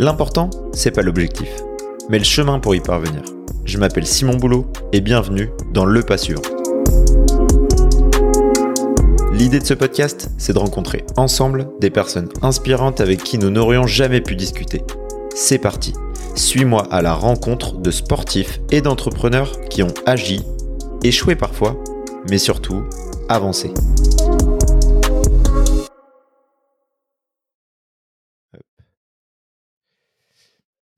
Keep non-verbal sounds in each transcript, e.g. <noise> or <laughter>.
L'important, c'est pas l'objectif, mais le chemin pour y parvenir. Je m'appelle Simon Boulot et bienvenue dans Le Pas Sûr. L'idée de ce podcast, c'est de rencontrer ensemble des personnes inspirantes avec qui nous n'aurions jamais pu discuter. C'est parti, suis-moi à la rencontre de sportifs et d'entrepreneurs qui ont agi, échoué parfois, mais surtout avancé.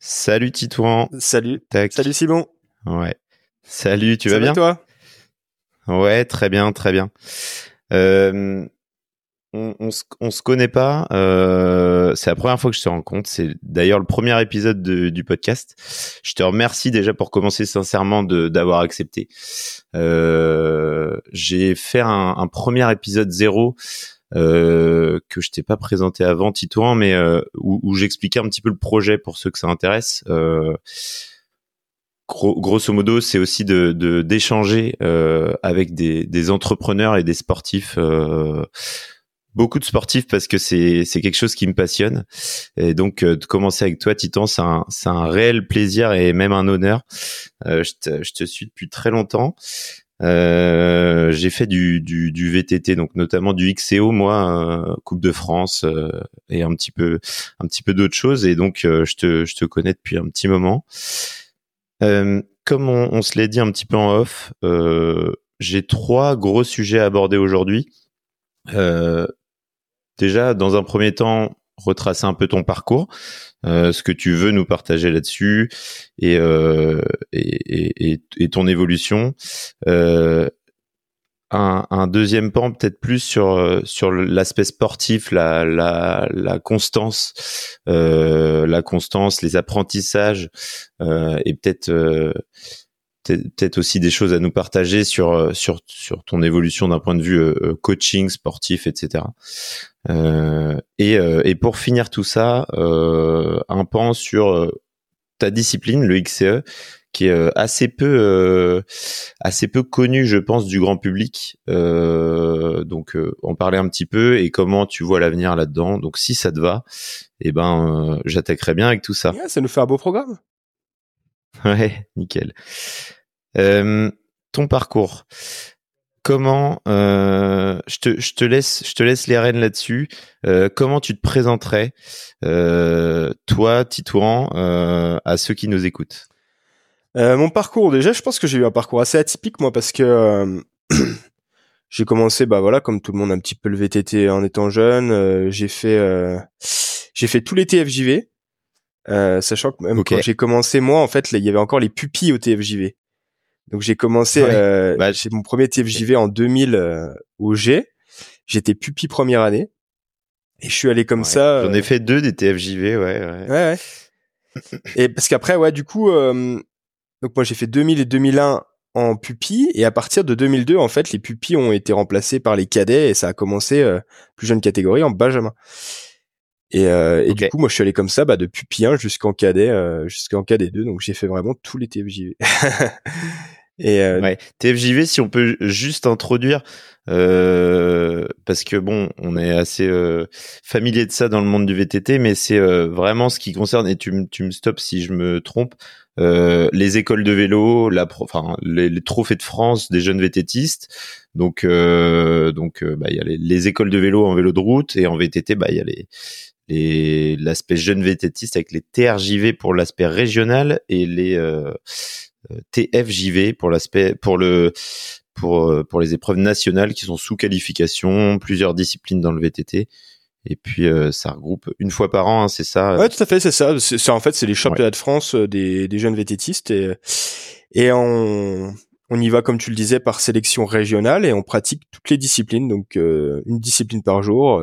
Salut Titouan. Salut. Salut Simon. Ouais. Salut, tu vas bien? toi? Ouais, très bien, très bien. Euh, on, on, se, se connaît pas. Euh, c'est la première fois que je te rencontre. C'est d'ailleurs le premier épisode du podcast. Je te remercie déjà pour commencer sincèrement d'avoir accepté. Euh, j'ai fait un, un, premier épisode zéro que je t'ai pas présenté avant, Titouan, mais euh, où, où j'expliquais un petit peu le projet pour ceux que ça intéresse. Euh, grosso modo, c'est aussi de d'échanger euh, avec des, des, entrepreneurs et des sportifs. Euh, beaucoup de sportifs parce que c'est quelque chose qui me passionne et donc de commencer avec toi Titan c'est un un réel plaisir et même un honneur je te, je te suis depuis très longtemps euh, j'ai fait du, du, du, VTT, donc notamment du XCO, moi, euh, Coupe de France euh, et un petit peu, un petit peu d'autres choses. Et donc, je te, je te connais depuis un petit moment. comme on, on se l'est dit un petit peu en off, j'ai trois gros sujets à aborder aujourd'hui. déjà, dans un premier temps, retracer un peu ton parcours, euh, ce que tu veux nous partager là-dessus et, euh, et, ton évolution. Euh, un, deuxième pan peut-être plus sur sur l'aspect sportif, la, la, constance, la constance, les apprentissages et peut-être peut-être aussi des choses à nous partager sur euh, sur sur ton évolution d'un point de vue euh, euh, coaching sportif etc euh, et, et pour finir tout ça euh, un pan sur ta discipline le XCE qui est assez peu assez peu connu je pense du grand public. Donc en parler un petit peu et comment tu vois l'avenir là-dedans. Donc si ça te va et eh ben j'attaquerai bien avec tout ça. Ça nous fait un beau programme. Ouais, nickel. Euh, ton parcours. Comment euh, je, te, je te laisse je te laisse les rênes là-dessus. Euh, comment tu te présenterais euh, toi, Titouan, euh, à ceux qui nous écoutent? Euh, Mon parcours déjà, je pense que j'ai eu un parcours assez atypique moi parce que <clears throat> j'ai commencé bah voilà comme tout le monde un petit peu le VTT en étant jeune. j'ai fait j'ai fait tout les TFJV. sachant que même quand j'ai commencé moi en fait il y avait encore les pupilles au TFJV donc j'ai commencé, euh, bah, j'ai mon premier TFJV en 2000 euh, au G. J'étais pupille première année et je suis allé comme ça. J'en ai euh, fait deux des TFJV, ouais. Ouais. ouais, et parce qu'après, ouais, du coup, euh, donc moi j'ai fait 2000 et 2001 en pupille et à partir de 2002, en fait, les pupilles ont été remplacées par les cadets et ça a commencé plus jeune catégorie en benjamin. Et, et du coup, moi, je suis allé comme ça, bah, de pupille 1 jusqu'en cadet, jusqu'en cadet 2. Donc, j'ai fait vraiment tous les TFJV. <laughs> Et euh... ouais. TFJV, si on peut juste introduire, euh, parce que bon, on est assez euh, familier de ça dans le monde du VTT, mais c'est euh, vraiment ce qui concerne, et tu, tu me stops si je me trompe, euh, les écoles de vélo, la enfin, les, les, trophées de France des jeunes VTTistes. Donc, donc, bah, il y a les, les, écoles de vélo en vélo de route et en VTT, bah, il y a les l'aspect jeune VTTiste avec les TRJV pour l'aspect régional et les TFJV pour l'aspect pour le pour euh, pour les épreuves nationales qui sont sous qualification, plusieurs disciplines dans le VTT. Et puis euh, ça regroupe une fois par an, hein, c'est ça. Ouais, tout à fait, c'est ça. C'est en fait c'est les championnats de France euh, des, des jeunes VTTistes et et on on y va comme tu le disais par sélection régionale et on pratique toutes les disciplines donc une discipline par jour.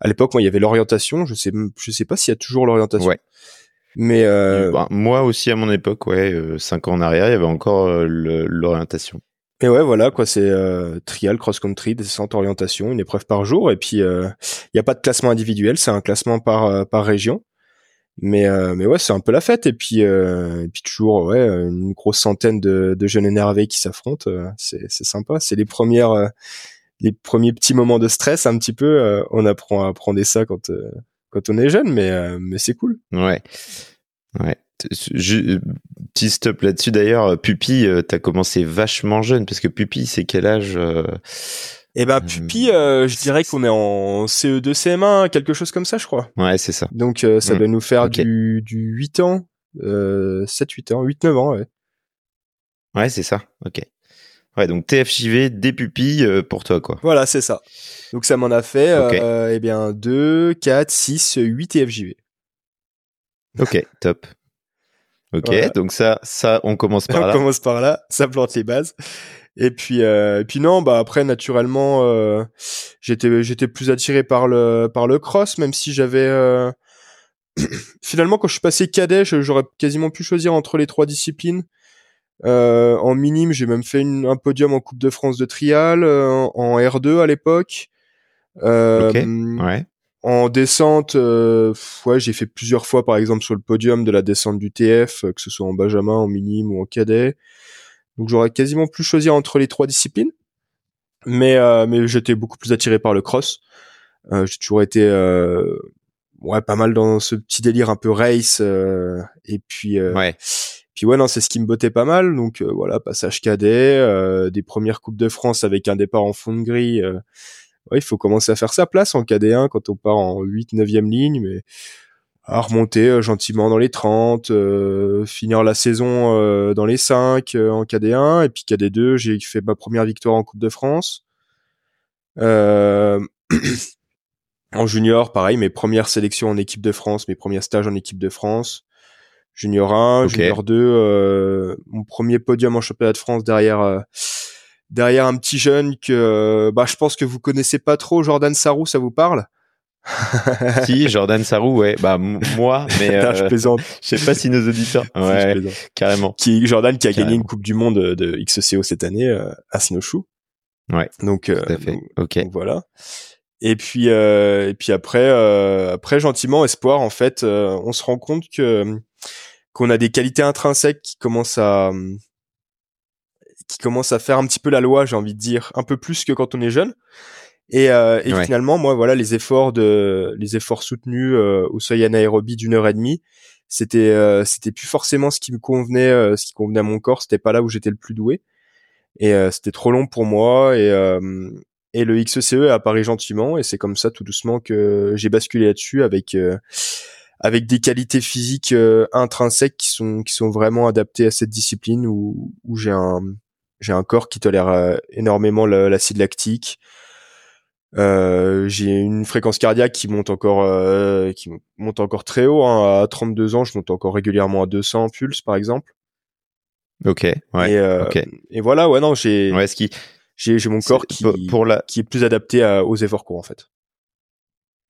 à l'époque, moi il y avait l'orientation, je sais je sais pas s'il y a toujours l'orientation. Ouais. Mais euh... bah, moi aussi à mon époque, ouais, euh, cinq ans en arrière, il y avait encore euh, l'orientation. Et ouais, voilà quoi, c'est euh, trial, cross country, descente, orientation, une épreuve par jour. Et puis il n'y a pas de classement individuel, c'est un classement par par région. Mais mais ouais, c'est un peu la fête. Et puis et puis toujours ouais, une grosse centaine de, de jeunes énervés qui s'affrontent. c'est c'est sympa. C'est les premières les premiers petits moments de stress un petit peu. on apprend à apprendre ça quand quand on est jeune, mais mais c'est cool. Ouais, ouais. Je, petit stop là-dessus d'ailleurs. Pupi, t'as commencé vachement jeune parce que Pupi, c'est quel âge Eh ben Pupi, euh, je dirais qu'on est en CE2, CM1, quelque chose comme ça, je crois. Ouais, c'est ça. Donc ça mm. doit nous faire du, du 8 ans, euh, 7-8 ans, 8-9 ans, ouais. Ouais, c'est ça. Ok. Ouais, donc TFJV, des pupilles euh, pour toi, quoi. Voilà, c'est ça. Donc ça m'en a fait, euh, eh bien, 2, 4, 6, 8 TFJV. Ok, top. Ok, donc ça, ça, on commence par <laughs> là. on commence par là, ça plante les bases. Et puis, euh, et puis non, bah après naturellement, j'étais, j'étais plus attiré par le, par le cross, même si j'avais, <clears throat> finalement quand je suis passé cadet, j'aurais quasiment pu choisir entre les trois disciplines. Euh, en minime, j'ai même fait une, un podium en Coupe de France de trial, euh, en R2 à l'époque. Euh, ouais. En descente, ouais, j'ai fait plusieurs fois, par exemple, sur le podium de la descente du TF, que ce soit en Benjamin, en minime ou en cadet. Donc j'aurais quasiment plus choisir entre les trois disciplines. Mais, mais j'étais beaucoup plus attiré par le cross. j'ai toujours été ouais pas mal dans ce petit délire un peu race et puis ouais puis ouais, non, c'est ce qui me bottait pas mal. Donc euh, voilà, passage cadet, euh, des premières coupes de France avec un départ en fond de grille. Euh, ouais, il faut commencer à faire sa place en cadet 1 quand on part en 8 9e ligne, mais à remonter gentiment dans les 30, finir la saison dans les 5 en cadet 1 et puis cadet 2, j'ai fait ma première victoire en Coupe de France. <clears throat> en junior, pareil, mes premières sélections en équipe de France, mes premiers stages en équipe de France. Junior 1, Junior 2, euh, mon premier podium en championnat de France derrière euh, derrière un petit jeune que euh, bah je pense que vous connaissez pas trop. Jordan Sarou, ça vous parle? <laughs> Si Jordan Sarou ouais. Bah moi mais <laughs> euh, je plaisante. <laughs> je sais pas si nos auditeurs ouais carrément. Qui Jordan qui a gagné une coupe du monde de XCO cette année à Snowshoe. Ouais donc, tout à fait. ok. voilà. Et puis et puis après après gentiment espoir en fait on se rend compte que qu'on a des qualités intrinsèques qui commencent à qui commencent à faire un petit peu la loi, j'ai envie de dire, un peu plus que quand on est jeune. Et, euh, et finalement, moi, voilà, les efforts de, les efforts soutenus euh, au seuil anaérobie d'une heure et demie, c'était, euh, c'était plus forcément ce qui me convenait, euh, ce qui convenait à mon corps. C'était pas là où j'étais le plus doué. Et euh, c'était trop long pour moi. Et, et le XCE est apparu gentiment. Et c'est comme ça, tout doucement, que j'ai basculé là-dessus avec avec des qualités physiques euh, intrinsèques qui sont qui sont vraiment adaptées à cette discipline où, où j'ai un j'ai un corps qui tolère euh, énormément l'acide lactique. Euh, j'ai une fréquence cardiaque qui monte encore euh, qui monte encore très haut. Hein. À 32 ans, je monte encore régulièrement à 200 pulses, par exemple. Ok. Ouais. Et, euh, et voilà, ouais, non, j'ai ouais, ce qui j'ai j'ai mon corps qui pour la... qui est plus adapté à, aux efforts courts en fait.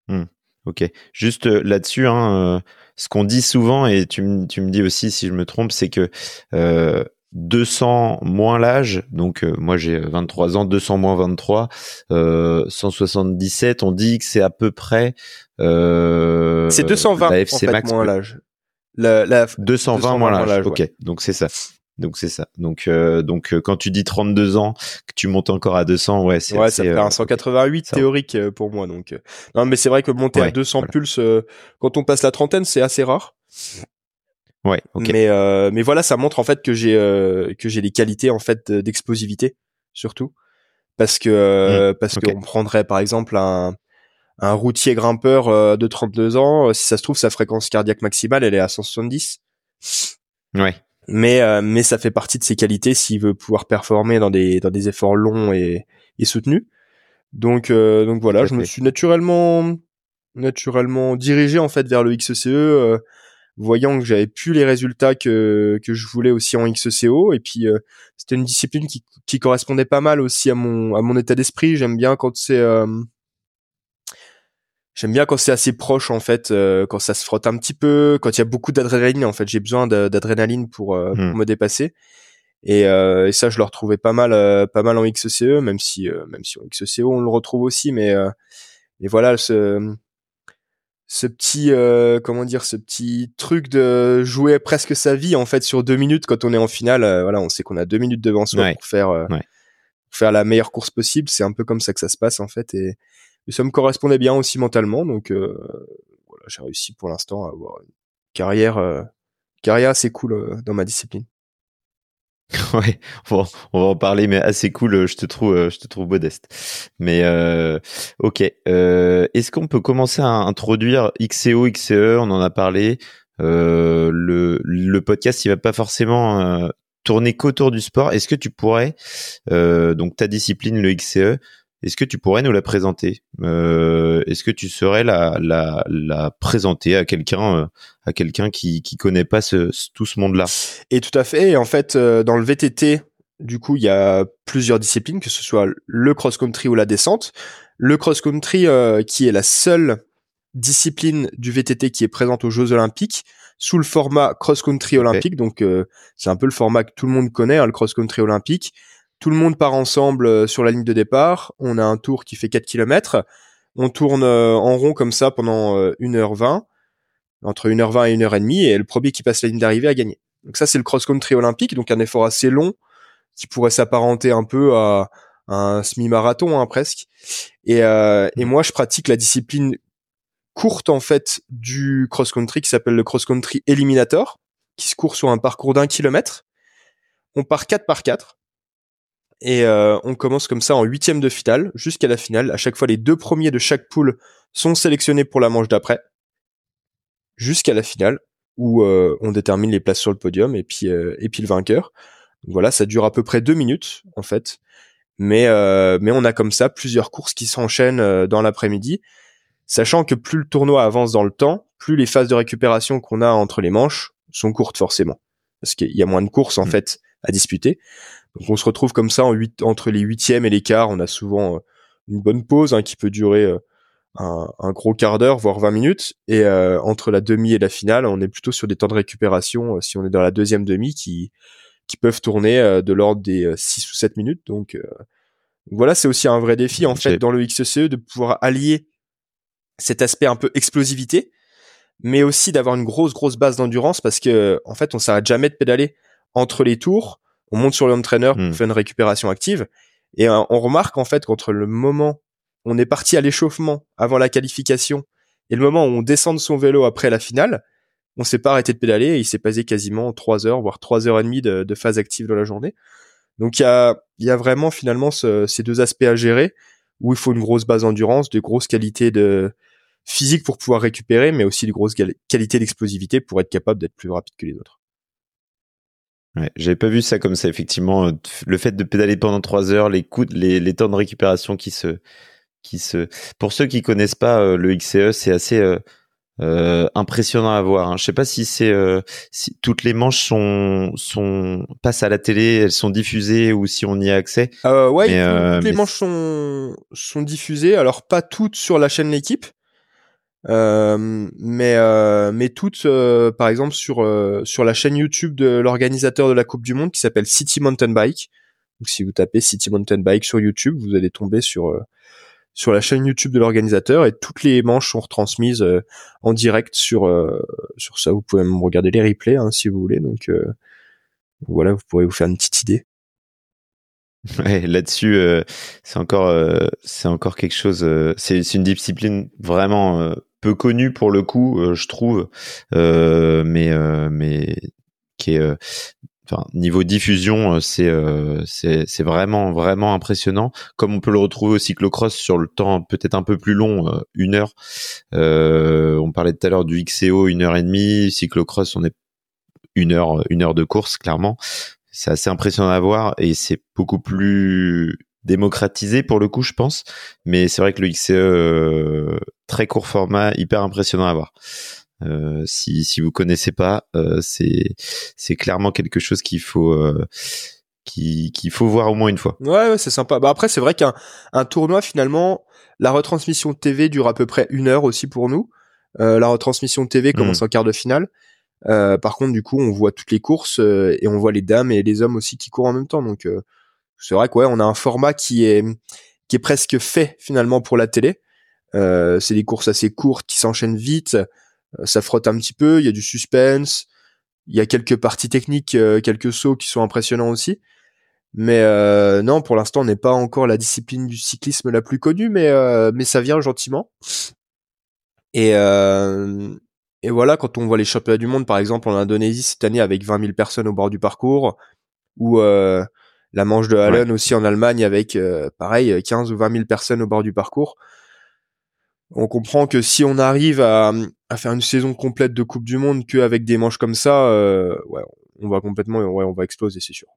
Hmm. Ok. Juste euh, là-dessus, hein, euh, ce qu'on dit souvent, et tu, tu, me dis aussi si je me trompe, c'est que euh, 200 moins l'âge, donc euh, moi j'ai 23 ans, 200 moins 23, 177, on dit que c'est à peu près... c'est 220 la FC en fait, Max moins l'âge. La, la, 220, 220 moins l'âge, ok, donc c'est ça. Donc c'est ça. Donc euh, donc euh, quand tu dis 32 ans, que tu montes encore à 200, ouais, c'est ouais, ça fait un 188 euh, théorique pour moi. Donc non, mais c'est vrai que monter à 200 pulses quand on passe la trentaine, c'est assez rare. Ouais. ok. Mais mais voilà, ça montre en fait que j'ai que j'ai les qualités en fait d'explosivité surtout parce que mmh, parce qu'on prendrait par exemple un un routier grimpeur de 32 ans, si ça se trouve sa fréquence cardiaque maximale elle est à 170. Ouais mais euh, mais ça fait partie de ses qualités s'il veut pouvoir performer dans des dans des efforts longs et, et soutenus. Donc euh, donc voilà, je me suis naturellement naturellement dirigé en fait vers le XCE euh, voyant que j'avais plus les résultats que que je voulais aussi en XCO et puis c'était une discipline qui qui correspondait pas mal aussi à mon à mon état d'esprit, j'aime bien quand c'est J'aime bien quand c'est assez proche en fait, euh, quand ça se frotte un petit peu, quand il y a beaucoup d'adrénaline en fait. J'ai besoin d'adrénaline pour, euh, pour, hmm. me dépasser. Et, euh, et, ça, je le retrouvais pas mal, pas mal en XCE, même si même si en XCO on le retrouve aussi, mais mais voilà ce ce petit comment dire ce petit truc de jouer presque sa vie en fait sur deux minutes quand on est en finale. voilà, on sait qu'on a deux minutes devant soi pour faire pour faire la meilleure course possible. C'est un peu comme ça que ça se passe en fait et ça me correspondait bien aussi mentalement, donc euh, j'ai réussi pour l'instant à avoir une carrière carrière assez cool dans ma discipline. <laughs> Ouais, on va, en parler, mais assez cool. Je te trouve, je te trouve modeste. Mais euh, ok. Euh, Est-ce qu'on peut commencer à introduire XCO, XCE On en a parlé. Euh, le, le podcast, il va pas forcément euh, tourner qu'autour du sport. Est-ce que tu pourrais, euh, donc ta discipline, le XCE, est-ce que tu pourrais nous la présenter? Euh, Est-ce que tu saurais la, la, la présenter à quelqu'un euh, à quelqu'un qui qui connaît pas ce, tout ce monde-là? Et tout à fait. Et en fait, euh, dans le VTT, du coup, il y a plusieurs disciplines, que ce soit le cross-country ou la descente. Le cross-country, euh, qui est la seule discipline du VTT qui est présente aux Jeux Olympiques sous le format cross-country olympique. Donc, c'est un peu le format que tout le monde connaît, hein, le cross-country olympique tout le monde part ensemble euh, sur la ligne de départ. On a un tour qui fait 4 km. On tourne euh, en rond comme ça pendant 1h20, euh, entre 1h20 et 1h30, et le premier qui passe la ligne d'arrivée a gagné. Donc ça, c'est le cross-country olympique, donc un effort assez long qui pourrait s'apparenter un peu à, un semi-marathon hein, presque. Et, et mmh. moi, je pratique la discipline courte en fait du cross-country qui s'appelle le cross-country Eliminator, qui se court sur un parcours d'un kilomètre. On part 4 par 4 et euh, on commence comme ça en huitième de finale jusqu'à la finale. À chaque fois, les deux premiers de chaque poule sont sélectionnés pour la manche d'après, jusqu'à la finale où euh, on détermine les places sur le podium et puis euh, et puis le vainqueur. voilà, ça dure à peu près deux minutes en fait, mais mais on a comme ça plusieurs courses qui s'enchaînent dans l'après-midi, sachant que plus le tournoi avance dans le temps, plus les phases de récupération qu'on a entre les manches sont courtes forcément, parce qu'il y a moins de courses en mmh. fait à disputer. Donc on se retrouve comme ça en entre les huitièmes et les quarts. On a souvent euh, une bonne pause hein, qui peut durer euh, un, gros quart d'heure, voire 20 minutes. Et euh, entre la demi et la finale, on est plutôt sur des temps de récupération, si on est dans la deuxième demi, qui, qui peuvent tourner de l'ordre des 6 ou 7 minutes. Donc voilà, c'est aussi un vrai défi en fait dans le XCE de pouvoir allier cet aspect un peu explosivité, mais aussi d'avoir une grosse grosse base d'endurance parce que en fait on s'arrête jamais de pédaler entre les tours on monte sur le home trainer pour hmm. faire une récupération active et euh, on remarque en fait qu'entre le moment où on est parti à l'échauffement avant la qualification et le moment où on descend de son vélo après la finale, on s'est pas arrêté de pédaler et il s'est passé quasiment trois heures voire trois heures et demie de, phase active dans la journée. Donc il y a il y a vraiment finalement ces deux aspects à gérer où il faut une grosse base d'endurance, de grosses qualités de physique pour pouvoir récupérer, mais aussi de grosses qualités d'explosivité pour être capable d'être plus rapide que les autres. Ouais, j'avais pas vu ça comme ça effectivement. Euh, le fait de pédaler pendant trois heures, les coups, les, les temps de récupération qui se, qui se. Pour ceux qui connaissent pas euh, le XCE, c'est assez euh, euh, impressionnant à voir. Hein. Je sais pas si c'est euh, si toutes les manches sont sont passent à la télé, elles sont diffusées ou si on y a accès. Ouais, toutes les manches sont sont diffusées. Alors pas toutes sur la chaîne l'équipe. Euh, mais euh, mais toutes euh, par exemple sur sur la chaîne YouTube de l'organisateur de la Coupe du Monde qui s'appelle City Mountain Bike. Donc si vous tapez City Mountain Bike sur YouTube, vous allez tomber sur sur la chaîne YouTube de l'organisateur et toutes les manches sont retransmises en direct sur sur ça. Vous pouvez même regarder les replays hein, si vous voulez. Donc voilà, vous pourrez vous faire une petite idée. Ouais, là-dessus, c'est encore, c'est encore quelque chose. c'est une discipline vraiment peu connu pour le coup, euh, je trouve, euh, mais euh, mais qui est Enfin, niveau diffusion, c'est c'est vraiment vraiment impressionnant. Comme on peut le retrouver au cyclocross sur le temps peut-être un peu plus long, une heure. on parlait tout à l'heure du XCO, une heure et demie. Cyclocross, on est une heure une heure de course clairement. C'est assez impressionnant à voir et c'est beaucoup plus démocratisé pour le coup, je pense. Mais c'est vrai que le XCE, euh, très court format, hyper impressionnant à voir. Euh, si, si vous connaissez pas, euh, c'est c'est clairement quelque chose qu'il faut qu'il faut voir au moins une fois. Ouais, ouais c'est sympa. Bah après, c'est vrai qu'un un tournoi finalement, la retransmission TV dure à peu près une heure aussi pour nous. la retransmission TV commence mmh. en quart de finale. par contre, du coup, on voit toutes les courses et on voit les dames et les hommes aussi qui courent en même temps. Donc, c'est vrai quoi, on a un format qui est qui est presque fait finalement pour la télé. Euh, c'est des courses assez courtes qui s'enchaînent vite, euh, ça frotte un petit peu, il y a du suspense, il y a quelques parties techniques, euh, quelques sauts qui sont impressionnants aussi. Mais non, pour l'instant, on n'est pas encore la discipline du cyclisme la plus connue, mais mais ça vient gentiment. Et, euh, et voilà, quand on voit les championnats du monde, par exemple en Indonésie cette année avec 20 000 personnes au bord du parcours, ou euh, la manche de Hallen aussi en Allemagne avec euh, pareil 15 ou 20 000 personnes au bord du parcours. On comprend que si on arrive à, à faire une saison complète de Coupe du Monde qu'avec des manches comme ça, euh, ouais, on va complètement, ouais, on va exploser, c'est sûr.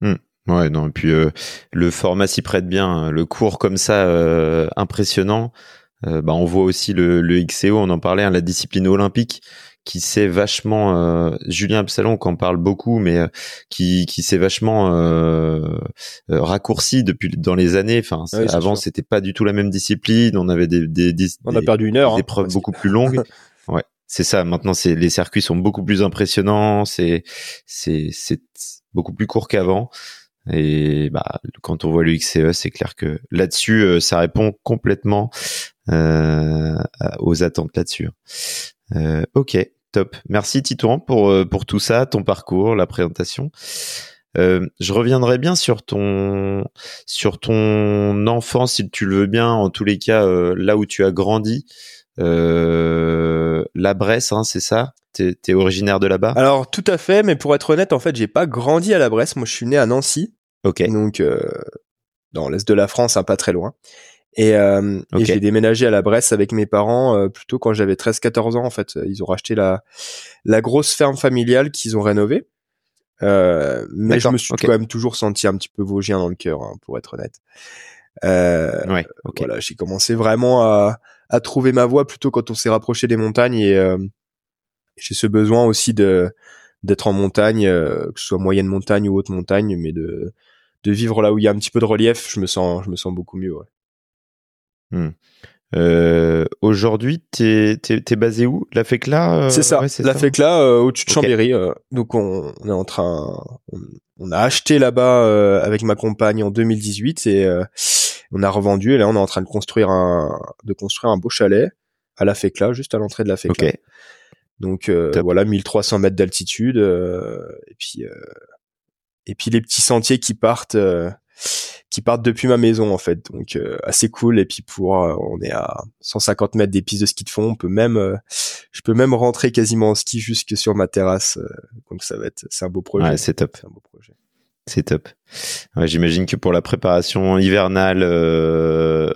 Mmh. Ouais, non, et puis euh, le format s'y prête bien. Hein. Le cours comme ça, euh, impressionnant. Euh, bah, on voit aussi le, le XCO, on en parlait, hein, la discipline olympique qui s'est vachement euh, Julien Absalon qui en parle beaucoup mais euh, qui qui s'est vachement euh, raccourci depuis dans les années. Enfin avant c'était pas du tout la même discipline. On avait des, des, des on a perdu une heure des hein, preuves beaucoup plus longues. <laughs> Ouais c'est ça. Maintenant c'est les circuits sont beaucoup plus impressionnants. C'est c'est c'est beaucoup plus court qu'avant. Et bah, quand on voit le XCE, c'est clair que là-dessus, ça répond complètement euh, aux attentes là-dessus. Euh, ok, top. Merci Titouan pour euh, pour tout ça, ton parcours, la présentation. Euh, je reviendrai bien sur ton sur ton enfance, si tu le veux bien. En tous les cas, euh, là où tu as grandi, euh, la Bresse, hein, c'est ça? T'es es originaire de là-bas? Alors tout à fait, mais pour être honnête, en fait, j'ai pas grandi à la Bresse. Moi, je suis né à Nancy. Ok. Donc dans l'est de la France, hein, pas très loin. Et, euh, et j'ai déménagé à la Bresse avec mes parents euh, plutôt quand j'avais 13-14 ans en fait. Ils ont racheté la la grosse ferme familiale qu'ils ont rénovée. Euh, mais je me suis quand même toujours senti un petit peu vosgien dans le cœur, hein, pour être honnête. Euh, ouais, Voilà, j'ai commencé vraiment à, à trouver ma voie plutôt quand on s'est rapproché des montagnes et euh, j'ai ce besoin aussi de d'être en montagne, euh, que ce soit moyenne montagne ou haute montagne, mais de de vivre là où il y a un petit peu de relief, je me sens je me sens beaucoup mieux. Ouais. Hmm. Euh, Aujourd'hui, t'es es, basé où? La FECLA euh, C'est ça, la FECLA euh, au-dessus de Chambéry. Euh. donc on, on, est en train, on, a acheté là-bas avec ma compagne en 2018 et on a revendu et là on est en train de construire un de construire un beau chalet à la FECLA, juste à l'entrée de la FECLA. Donc voilà, 1300 mètres d'altitude et puis et puis les petits sentiers qui partent qui partent depuis ma maison en fait. Donc euh, assez cool. Et puis pour euh, on est à 150 mètres des pistes de ski de fond. On peut même euh, je peux même rentrer quasiment en ski jusque sur ma terrasse donc ça va être c'est un beau projet. Ouais, c'est top. C'est un beau projet. C'est top. Ouais, j'imagine que pour la préparation hivernale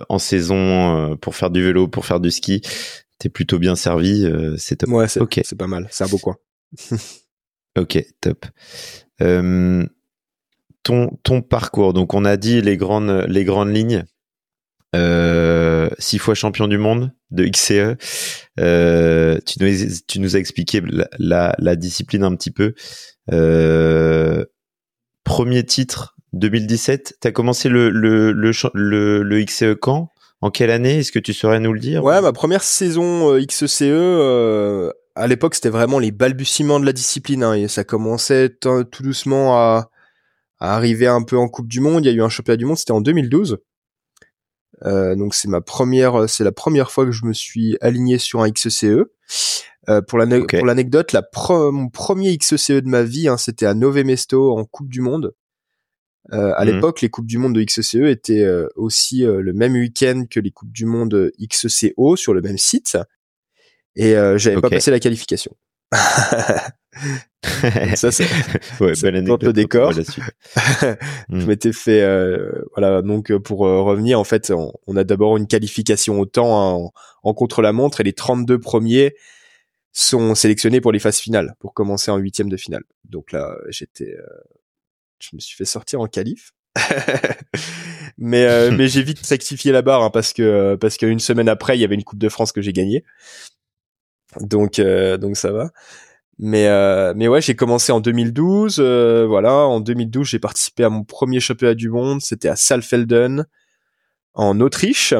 en saison pour faire du vélo pour faire du ski t'es plutôt bien servi c'est top. Ouais c'est okay. pas mal. C'est un beau coin. <laughs> Ok top. Euh, ton, ton parcours. Donc, on a dit les grandes, les grandes lignes. Euh, six fois champion du monde de XCE. Euh, tu, nous, as expliqué la, discipline un petit peu. Euh, premier titre 2017. Tu as commencé le, le, le, XCE quand? En quelle année? Est-ce que tu saurais nous le dire? Ouais, ma première saison XCE, à l'époque, c'était vraiment les balbutiements de la discipline. Hein, et ça commençait tout doucement à, arriver un peu en Coupe du Monde. Il y a eu un championnat du monde, c'était en 2012. Euh, donc c'est ma première, c'est la première fois que je me suis aligné sur un XCE. Euh, pour l'anecdote, la mon premier XCE de ma vie, hein, c'était à Nove Mesto en Coupe du Monde. Euh, à mhm. l'époque, les coupes du monde de XCE étaient euh, aussi euh, le même week-end que les coupes du monde XCO sur le même site, et j'avais pas passé la qualification. Ça c'est <laughs> ouais, le décor. <laughs> je hmm. m'étais fait euh, voilà donc euh, pour euh, revenir en fait on, a d'abord une qualification au temps en, en contre-la-montre et les 32 premiers sont sélectionnés pour les phases finales pour commencer en huitième de finale. Donc là j'étais je me suis fait sortir en qualif. <laughs> mais mais j'ai vite rectifié la barre hein, parce que parce qu'une semaine après il y avait une coupe de France que j'ai gagnée. Donc donc ça va. Mais euh, mais ouais, j'ai commencé en 2012. Euh, voilà, en 2012, j'ai participé à mon premier championnat du monde. C'était à Saalfelden, en Autriche.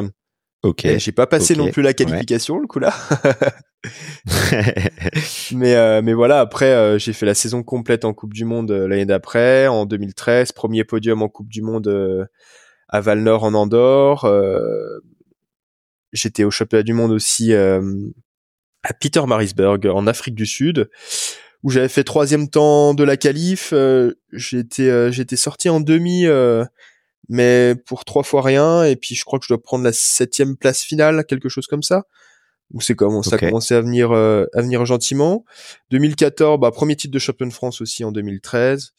Ok. J'ai pas passé non plus la qualification le coup là. <laughs> <laughs> mais euh, mais voilà, après euh, j'ai fait la saison complète en Coupe du Monde euh, l'année d'après, en 2013, premier podium en Coupe du Monde à Val-Nord en Andorre. J'étais au championnat du monde aussi à Peter Marisburg en Afrique du Sud où j'avais fait troisième temps de la qualif. Euh, j'étais euh, j'étais sorti en demi, euh, mais pour trois fois rien. Et puis je crois que je dois prendre la septième place finale, quelque chose comme ça. Donc c'est comment ça a commencé à venir à venir gentiment. 2014, bah premier titre de champion de France aussi en 2013.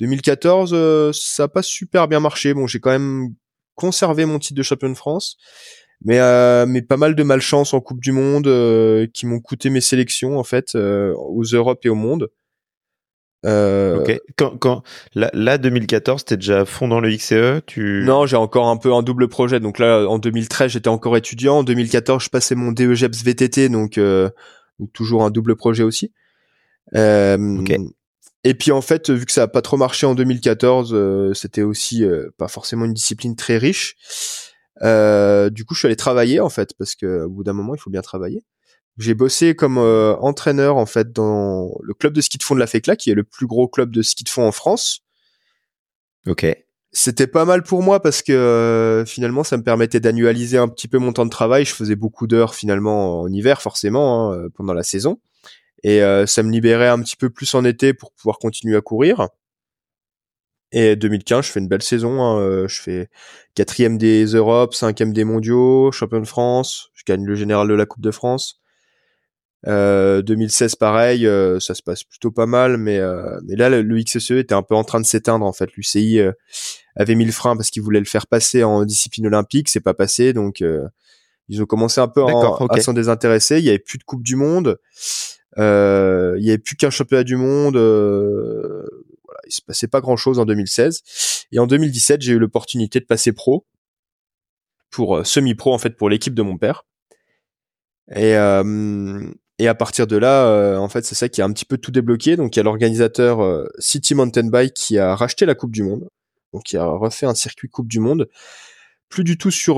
2014, ça a pas super bien marché. Bon, j'ai quand même conservé mon titre de champion de France mais euh, mais pas mal de malchance en Coupe du Monde euh, qui m'ont coûté mes sélections en fait euh, aux Europes et au monde. ok. Quand, quand là, là 2014, t'es déjà à fond dans le XCE, tu Non, j'ai encore un peu un double projet. Donc là, en 2013, j'étais encore étudiant. En 2014, je passais mon DEGEPS VTT, donc, donc toujours un double projet aussi. Ok. Et puis en fait, vu que ça a pas trop marché en 2014, c'était aussi pas forcément une discipline très riche. Euh, du coup, je suis allé travailler en fait parce que au bout d'un moment, il faut bien travailler. J'ai bossé comme euh, entraîneur en fait dans le club de ski de fond de la FECLA, qui est le plus gros club de ski de fond en France. Ok. C'était pas mal pour moi parce que euh, finalement, ça me permettait d'annualiser un petit peu mon temps de travail. Je faisais beaucoup d'heures finalement en hiver, forcément, hein, pendant la saison, et ça me libérait un petit peu plus en été pour pouvoir continuer à courir. Et 2015, je fais une belle saison. Hein. Euh, je fais quatrième des Europes, cinquième des Mondiaux, champion de France. Je gagne le général de la Coupe de France. Euh, 2016, pareil, euh, ça se passe plutôt pas mal, mais euh, mais là le, XSE était un peu en train de s'éteindre en fait. L'UCI avait mis le frein parce qu'il voulait le faire passer en discipline olympique, c'est pas passé, donc ils ont commencé un peu à s'en désintéresser. Il y avait plus de Coupe du Monde, il y avait plus qu'un championnat du monde il se passait pas grand chose en 2016. Et en 2017, j'ai eu l'opportunité de passer pro pour euh, semi-pro en fait pour l'équipe de mon père. Et euh, et à partir de là, euh, en fait, c'est ça qui a un petit peu tout débloqué. Donc il y a l'organisateur City Mountain Bike qui a racheté la Coupe du Monde, donc qui a refait un circuit Coupe du Monde, plus du tout sur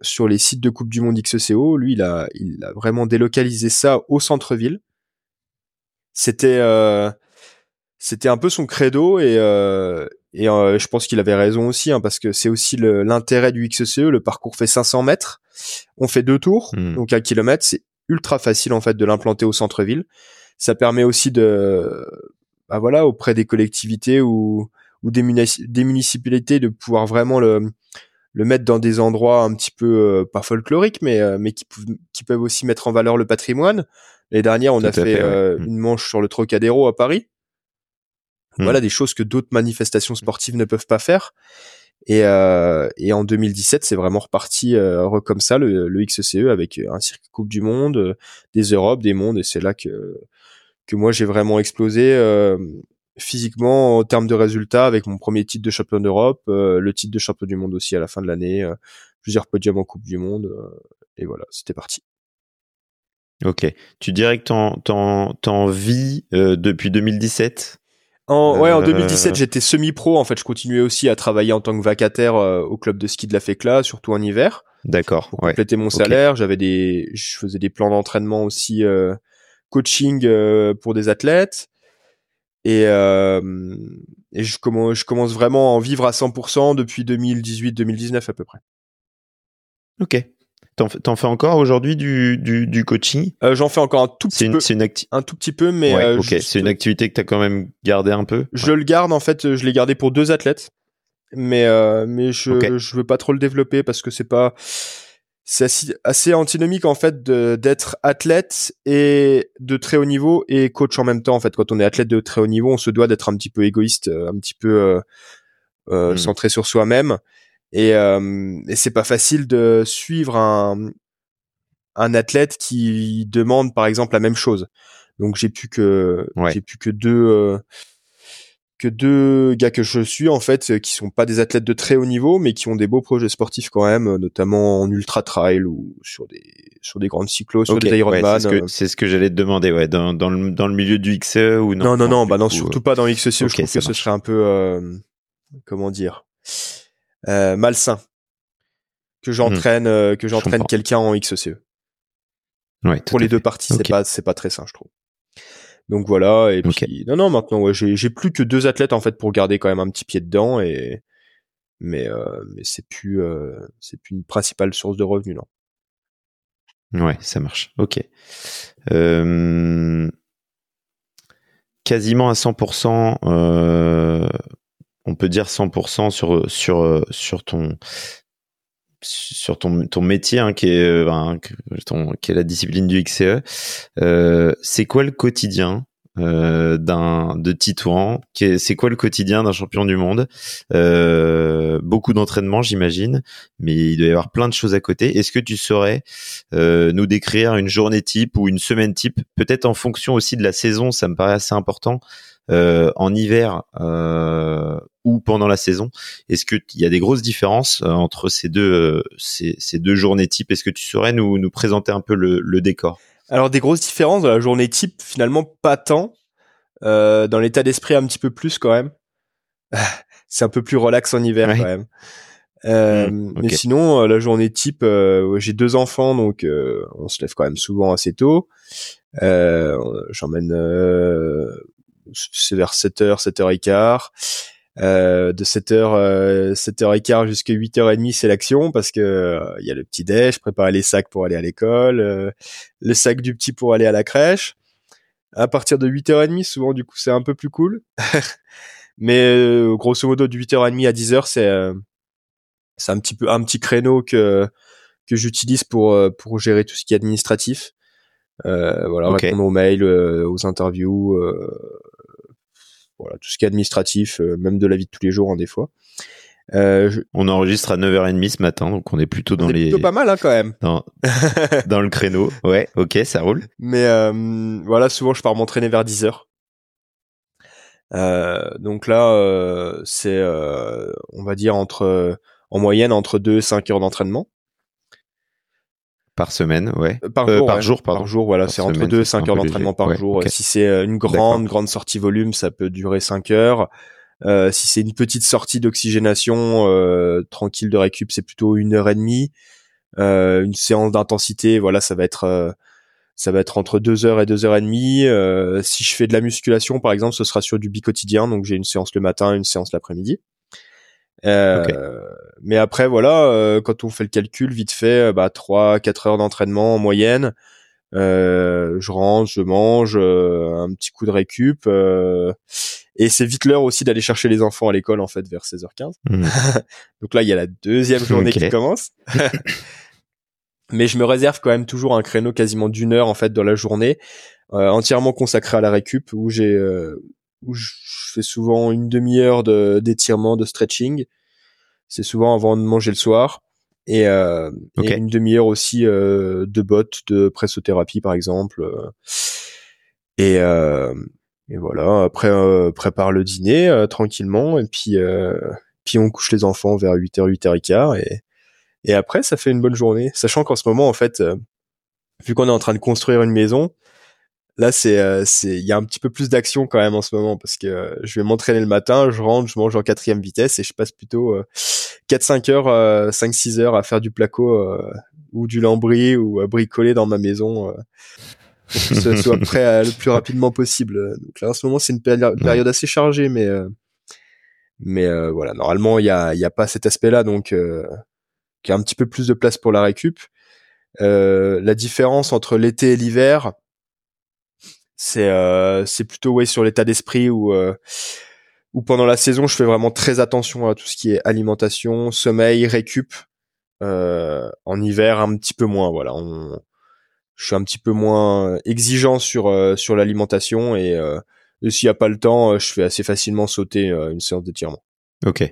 sur les sites de Coupe du Monde XCO. Lui, il a il a vraiment délocalisé ça au centre-ville. C'était c'était un peu son credo et euh, et euh, je pense qu'il avait raison aussi hein, parce que c'est aussi l'intérêt du XCE. Le parcours fait 500 mètres, on fait deux tours, hmm. donc un kilomètre. C'est ultra facile en fait de l'implanter au centre-ville. Ça permet aussi de, bah voilà, auprès des collectivités ou ou des, des municipalités de pouvoir vraiment le le mettre dans des endroits un petit peu euh, pas folkloriques mais mais qui, qui peuvent aussi mettre en valeur le patrimoine. Les dernières, on a fait, hmm. une manche sur le Trocadéro à Paris Hmm. Voilà des choses que d'autres manifestations sportives ne peuvent pas faire. Et, euh, et en 2017, c'est vraiment reparti euh, comme ça le, le, XCE avec un circuit Coupe du Monde, euh, des Europes, des mondes, et c'est là que que moi j'ai vraiment explosé euh, physiquement en termes de résultats avec mon premier titre de champion d'Europe, euh, le titre de champion du monde aussi à la fin de l'année, plusieurs podiums en Coupe du Monde, et voilà, c'était parti. Ok. Tu dirais que t'en, t'en, t'en vis depuis 2017 en, ouais, en 2017, euh. j'étais semi-pro. En fait, je continuais aussi à travailler en tant que vacataire euh, au club de ski de la FECLA, surtout en hiver. D'accord. Pour compléter mon salaire, j'avais des, je faisais des plans d'entraînement aussi, euh, coaching pour des athlètes. Et, et je commence, je commence vraiment à en vivre à 100% depuis 2018-2019 à peu près. Ok. T'en, fais encore aujourd'hui du, du, coaching? Euh, J'en fais encore un tout petit peu. C'est une un tout petit peu, mais euh. C'est une activité que t'as quand même gardé un peu? Je le garde en fait. Je l'ai gardé pour deux athlètes, mais euh, mais je je veux pas trop le développer parce que c'est pas c'est assez, antinomique en fait d'être athlète et de très haut niveau et coach en même temps. En fait, quand on est athlète de très haut niveau, on se doit d'être un petit peu égoïste, un petit peu hmm. centré sur soi-même et, euh, et c'est pas facile de suivre un, un athlète qui demande par exemple la même chose. Donc j'ai plus que j'ai plus que deux euh, que deux gars que je suis en fait qui sont pas des athlètes de très haut niveau mais qui ont des beaux projets sportifs quand même notamment en ultra trail ou sur des sur des grandes cyclos sur des Ironman ouais, c'est ce que, que j'allais te demander ouais dans, dans le dans le milieu du XCE ou non? Non non non, bah non surtout pas dans le XCE je trouve que ce serait un peu euh, comment dire? Euh, malsain que j'entraîne hmm. euh, que j'entraîne quelqu'un en XCE. Ouais, Pour les deux parties, c'est pas c'est pas très sain, je trouve. Donc voilà et puis non non maintenant ouais, j'ai j'ai plus que deux athlètes en fait pour garder quand même un petit pied dedans et mais euh, mais c'est plus euh, c'est plus une principale source de revenus non. Ouais, ça marche. Ok. Euh, quasiment à 100%, euh, on peut dire 100% sur ton métier qui est la discipline du XCE. Euh, c'est quoi le quotidien euh, d'un de Titouan? C'est quoi le quotidien d'un champion du monde? Euh, Beaucoup d'entraînement, j'imagine, mais il doit y avoir plein de choses à côté. Est-ce que tu saurais nous décrire une journée type ou une semaine type, peut-être en fonction aussi de la saison Ça me paraît assez important. En hiver ou pendant la saison. Est-ce qu'il y a des grosses différences euh, entre ces deux, ces, ces, deux journées type Est-ce que tu saurais nous, nous présenter un peu le, le décor? Alors des grosses différences dans la journée type, finalement pas tant. Euh, dans l'état d'esprit un petit peu plus quand même. <laughs> c'est un peu plus relax en hiver quand même. Euh, mmh, Mais sinon, la journée type, j'ai deux enfants, donc on se lève quand même souvent assez tôt. J'emmène c'est vers 7h, 7h15. Euh, de 7h, 7h15 jusqu'à 8h30, c'est l'action parce que euh, il y a le petit déj, préparer les sacs pour aller à l'école, euh, le sac du petit pour aller à la crèche. À partir de 8h30, souvent du coup, c'est un peu plus cool. <laughs> Mais euh, grosso modo de 8h30 à 10h, c'est c'est un petit peu un petit créneau que que j'utilise pour pour gérer tout ce qui est administratif. voilà, répondre aux mails, aux interviews, voilà, tout ce qui est administratif, euh, même de la vie de tous les jours, en hein, des fois. Euh, On enregistre à 9h30 ce matin, donc on est plutôt dans les. Plutôt pas mal, hein, quand même. Dans... <laughs> dans le créneau. Ouais, ok, ça roule. Mais euh, voilà, souvent je pars m'entraîner vers 10h. Euh, donc là, euh, c'est, euh, on va dire entre, en moyenne entre 2 et 5 heures d'entraînement. Par semaine, ouais. Euh, par, jour, par jour, pardon. Par jour, voilà, c'est entre 2 et 5 heures d'entraînement par jour. Si c'est euh, une grande, grande sortie volume, ça peut durer 5 heures. Euh, si c'est une petite sortie d'oxygénation euh, tranquille de récup, c'est plutôt une heure et demie. Euh, une séance d'intensité, voilà, ça va être ça va être entre 2 heures et 2 heures et demie. si je fais de la musculation, par exemple, ce sera sur du bi-quotidien, donc j'ai une séance le matin, une séance l'après-midi. Euh, mais après, voilà, euh, quand on fait le calcul, vite fait, euh, bah, 3-4 heures d'entraînement en moyenne. je rentre, je mange, un petit coup de récup. et c'est vite l'heure aussi d'aller chercher les enfants à l'école, en fait, vers 16h15. Hmm. <laughs> Donc là, il y a la deuxième journée qui commence. <laughs> mais je me réserve quand même toujours un créneau quasiment d'une heure, en fait, dans la journée, entièrement consacré à la récup, où j'ai où je fais souvent une demi-heure de, d'étirement, de stretching. C'est souvent avant de manger le soir. Et, euh, une demi-heure aussi euh, de bottes de pressothérapie, par exemple. Et, euh, et voilà, après, euh, prépare le dîner euh, tranquillement. Et puis, puis on couche les enfants vers 8h, 8h15. Et, et après, ça fait une bonne journée. Sachant qu'en ce moment, en fait, vu qu'on est en train de construire une maison, Là, c'est euh, c'est il y a un petit peu plus d'action quand même en ce moment parce que euh, je vais m'entraîner le matin, je rentre, je mange en quatrième vitesse et je passe plutôt 4-5 euh, heures, 5-6 heures à faire du placo ou du lambris ou à bricoler dans ma maison pour que ce soit prêt le plus rapidement possible. Donc là, en ce moment, c'est une période assez chargée, mais mais voilà, normalement, il y a il y a pas cet aspect-là, donc euh, qui a un petit peu plus de place pour la récup. la différence entre l'été et l'hiver, c'est euh, c'est plutôt ouais sur l'état d'esprit où euh, où pendant la saison je fais vraiment très attention à tout ce qui est alimentation, sommeil, récup. Euh, en hiver un petit peu moins voilà. On, je suis un petit peu moins exigeant sur euh, sur l'alimentation et, euh, et s'il y a pas le temps je fais assez facilement sauter une séance d'étirement. Ok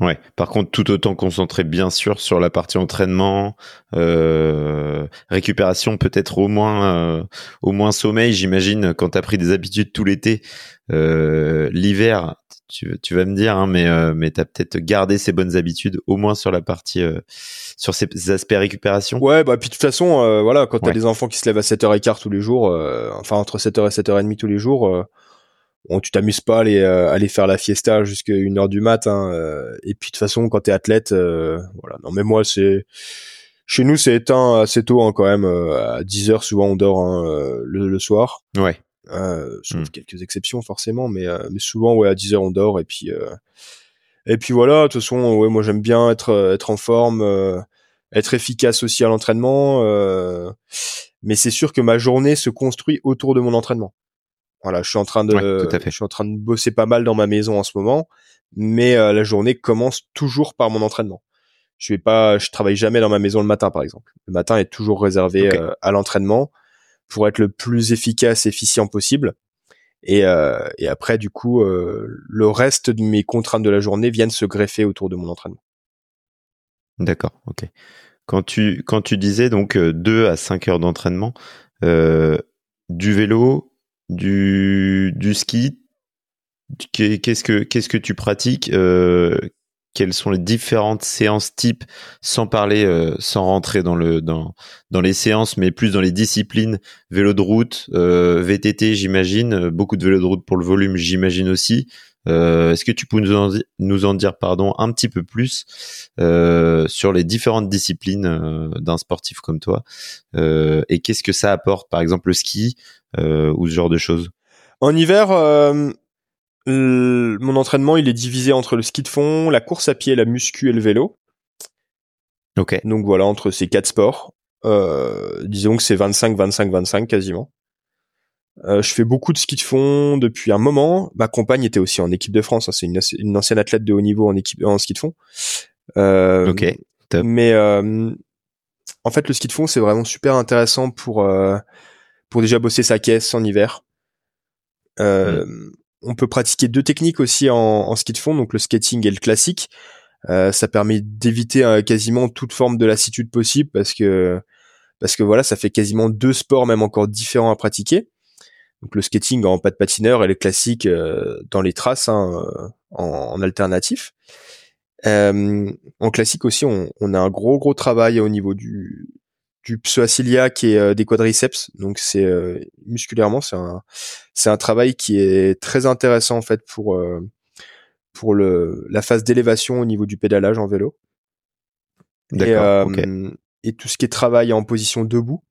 Ouais. Par contre, tout autant concentré bien sûr sur la partie entraînement, euh, récupération, peut-être au moins, euh, au moins sommeil. J'imagine quand t'as pris des habitudes tout l'été, euh, l'hiver, tu, tu, vas me dire, hein, mais euh, mais t'as peut-être gardé ces bonnes habitudes au moins sur la partie, euh, sur ces, aspects récupération. Ouais, bah puis de toute façon, voilà, quand t'as des enfants qui se lèvent à 7h15 tous les jours, enfin entre 7h et 7h30 tous les jours bon, tu t'amuses pas à aller, euh, aller faire la fiesta jusqu'à une heure du matin. Euh, et puis de toute façon, quand t'es athlète, euh, voilà. Non, mais moi, c'est chez nous, c'est éteint assez tôt hein, quand même. à 10 heures, souvent, on dort hein, le, soir. Ouais. sauf hmm. quelques exceptions forcément, mais mais souvent, ouais, à 10 heures, on dort. Et puis et puis voilà. De toute façon, ouais, moi, j'aime bien être être en forme. être efficace aussi à l'entraînement, mais c'est sûr que ma journée se construit autour de mon entraînement. Voilà, je suis en train de, je suis en train de bosser pas mal dans ma maison en ce moment, mais euh, la journée commence toujours par mon entraînement. Je vais pas, je travaille jamais dans ma maison le matin, par exemple. Le matin est toujours réservé à l'entraînement pour être le plus efficace, efficient possible. Et, et après, du coup, le reste de mes contraintes de la journée viennent se greffer autour de mon entraînement. D'accord, ok. Quand tu, quand tu disais donc 2 à 5 heures d'entraînement, euh, du vélo, du, du ski, qu'est-ce que, qu'est-ce que tu pratiques euh, Quelles sont les différentes séances types, sans parler, euh, sans rentrer dans, le, dans, dans les séances, mais plus dans les disciplines vélo de route, euh, VTT, j'imagine, beaucoup de vélo de route pour le volume, j'imagine aussi. Euh, est-ce que tu peux nous en, nous en, dire pardon un petit peu plus euh, sur les différentes disciplines euh, d'un sportif comme toi et qu'est-ce que ça apporte par exemple le ski ou ce genre de choses? En hiver, mon entraînement il est divisé entre le ski de fond, la course à pied, la muscu et le vélo. Ok. Donc voilà entre ces quatre sports. disons que c'est 25, 25, 25 quasiment. Euh, je fais beaucoup de ski de fond depuis un moment. Ma compagne était aussi en équipe de France. Hein. C'est une, ancienne athlète de haut niveau en équipe en ski de fond. Euh, ok. Mais euh, en fait, le ski de fond c'est vraiment super intéressant pour euh, pour déjà bosser sa caisse en hiver. Mm. On peut pratiquer deux techniques aussi en, en, ski de fond, donc le skating et le classique. ça permet d'éviter quasiment toute forme de lassitude possible parce que parce que voilà, ça fait quasiment deux sports même encore différents à pratiquer donc le skating en pas de patineur et les classiques euh, dans les traces hein, euh, en, alternatif. Euh, en classique aussi, on, a un gros gros travail au niveau du du et euh, des quadriceps. Donc c'est musculairement c'est un c'est un travail qui est très intéressant en fait pour pour le la phase d'élévation au niveau du pédalage en vélo. Et, et tout ce qui est travail en position debout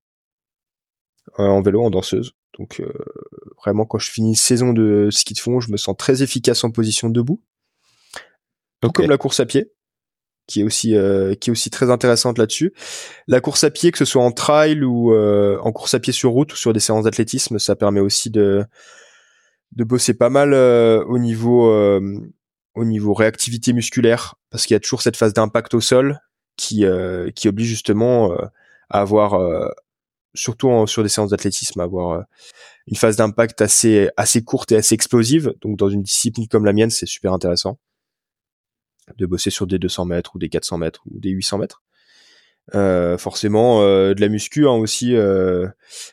en vélo en danseuse. Donc euh, vraiment, quand je finis une saison de ski de fond, je me sens très efficace en position debout. Comme la course à pied, qui est aussi euh, qui est aussi très intéressante là-dessus. La course à pied, que ce soit en trail ou euh, en course à pied sur route ou sur des séances d'athlétisme, ça permet aussi de de bosser pas mal au niveau au niveau réactivité musculaire parce qu'il y a toujours cette phase d'impact au sol qui qui oblige justement à avoir surtout sur des séances d'athlétisme, avoir euh, une phase d'impact assez assez courte et assez explosive. Donc dans une discipline comme la mienne, c'est super intéressant de bosser sur des 200 mètres ou des 400 mètres ou des 800 mètres. Euh, forcément euh, de la muscu hein, aussi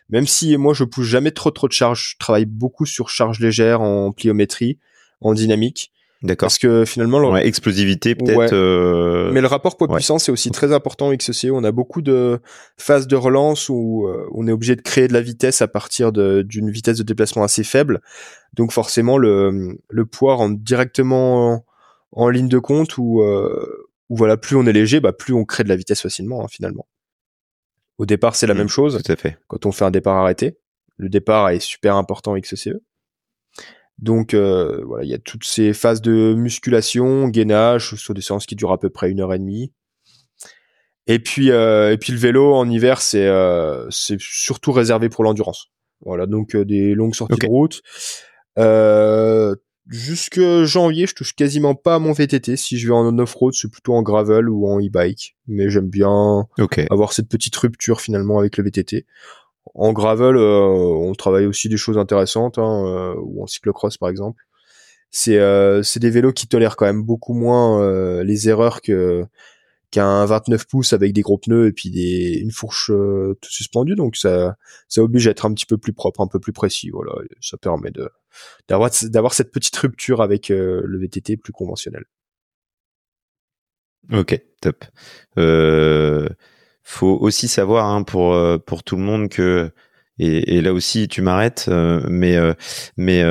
même si moi je pousse jamais trop trop de charge je travaille beaucoup sur charge légère en pliométrie en dynamique D'accord. Parce que finalement, ouais, explosivité peut-être. Euh, Mais le rapport poids-puissance c'est aussi très important avec XCC. On a beaucoup de phases de relance où euh, on est obligé de créer de la vitesse à partir d'une vitesse de déplacement assez faible. Donc forcément, le, le poids rentre directement en, ligne de compte où, euh, où voilà, plus on est léger, bah plus on crée de la vitesse facilement hein, finalement. Au départ, c'est la mmh, même chose. Tout à fait. Quand on fait un départ arrêté, le départ est super important avec XCE. Donc euh, voilà, il y a toutes ces phases de musculation, gainage sur des séances qui durent à peu près une heure et demie. Et puis euh, et puis le vélo en hiver, c'est euh, c'est surtout réservé pour l'endurance. Voilà, donc des longues sorties de route. Jusque janvier, je touche quasiment pas à mon VTT. Si je vais en off-road, c'est plutôt en gravel ou en e-bike. Mais j'aime bien avoir cette petite rupture finalement avec le VTT. En gravel, euh, on travaille aussi des choses intéressantes, hein, euh, ou en cyclocross par exemple. C'est euh, c'est des vélos qui tolèrent quand même beaucoup moins les erreurs que qu'un 29 pouces avec des gros pneus et puis une fourche tout suspendue. Donc ça oblige à être un petit peu plus propre, un peu plus précis. Voilà, ça permet de d'avoir cette petite rupture avec le VTT plus conventionnel. Ok, top. Euh, faut aussi savoir hein, euh, pour tout le monde que et, là aussi tu m'arrêtes euh, mais euh, mais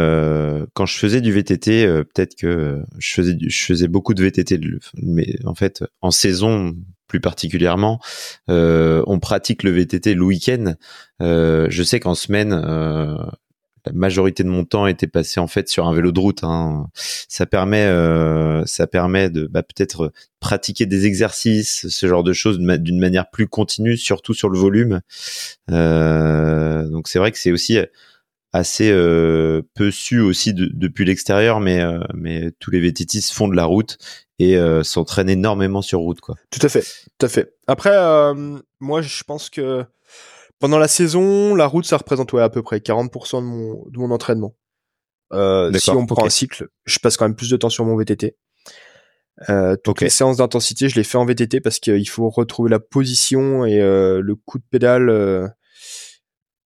quand je faisais du VTT peut-être que je faisais je faisais beaucoup de VTT mais en fait en saison plus particulièrement on pratique le VTT le week-end. Je sais qu'en semaine la majorité de mon temps était passé en fait sur un vélo de route. Hein. Ça permet, euh, ça permet de bah, peut-être pratiquer des exercices, ce genre de choses d'une manière plus continue, surtout sur le volume. Euh, donc c'est vrai que c'est aussi assez euh, peu su aussi depuis l'extérieur, mais mais tous les VTTistes font de la route et s'entraîne énormément sur route, quoi. Tout à fait, tout à fait. Après, moi, je pense que pendant la saison, la route, ça représente à peu près 40% de mon, de mon entraînement. si on prend un cycle, je passe quand même plus de temps sur mon VTT. Euh, toutes les séances d'intensité, je les fais en VTT parce qu'il faut retrouver la position et euh, le coup de pédale euh,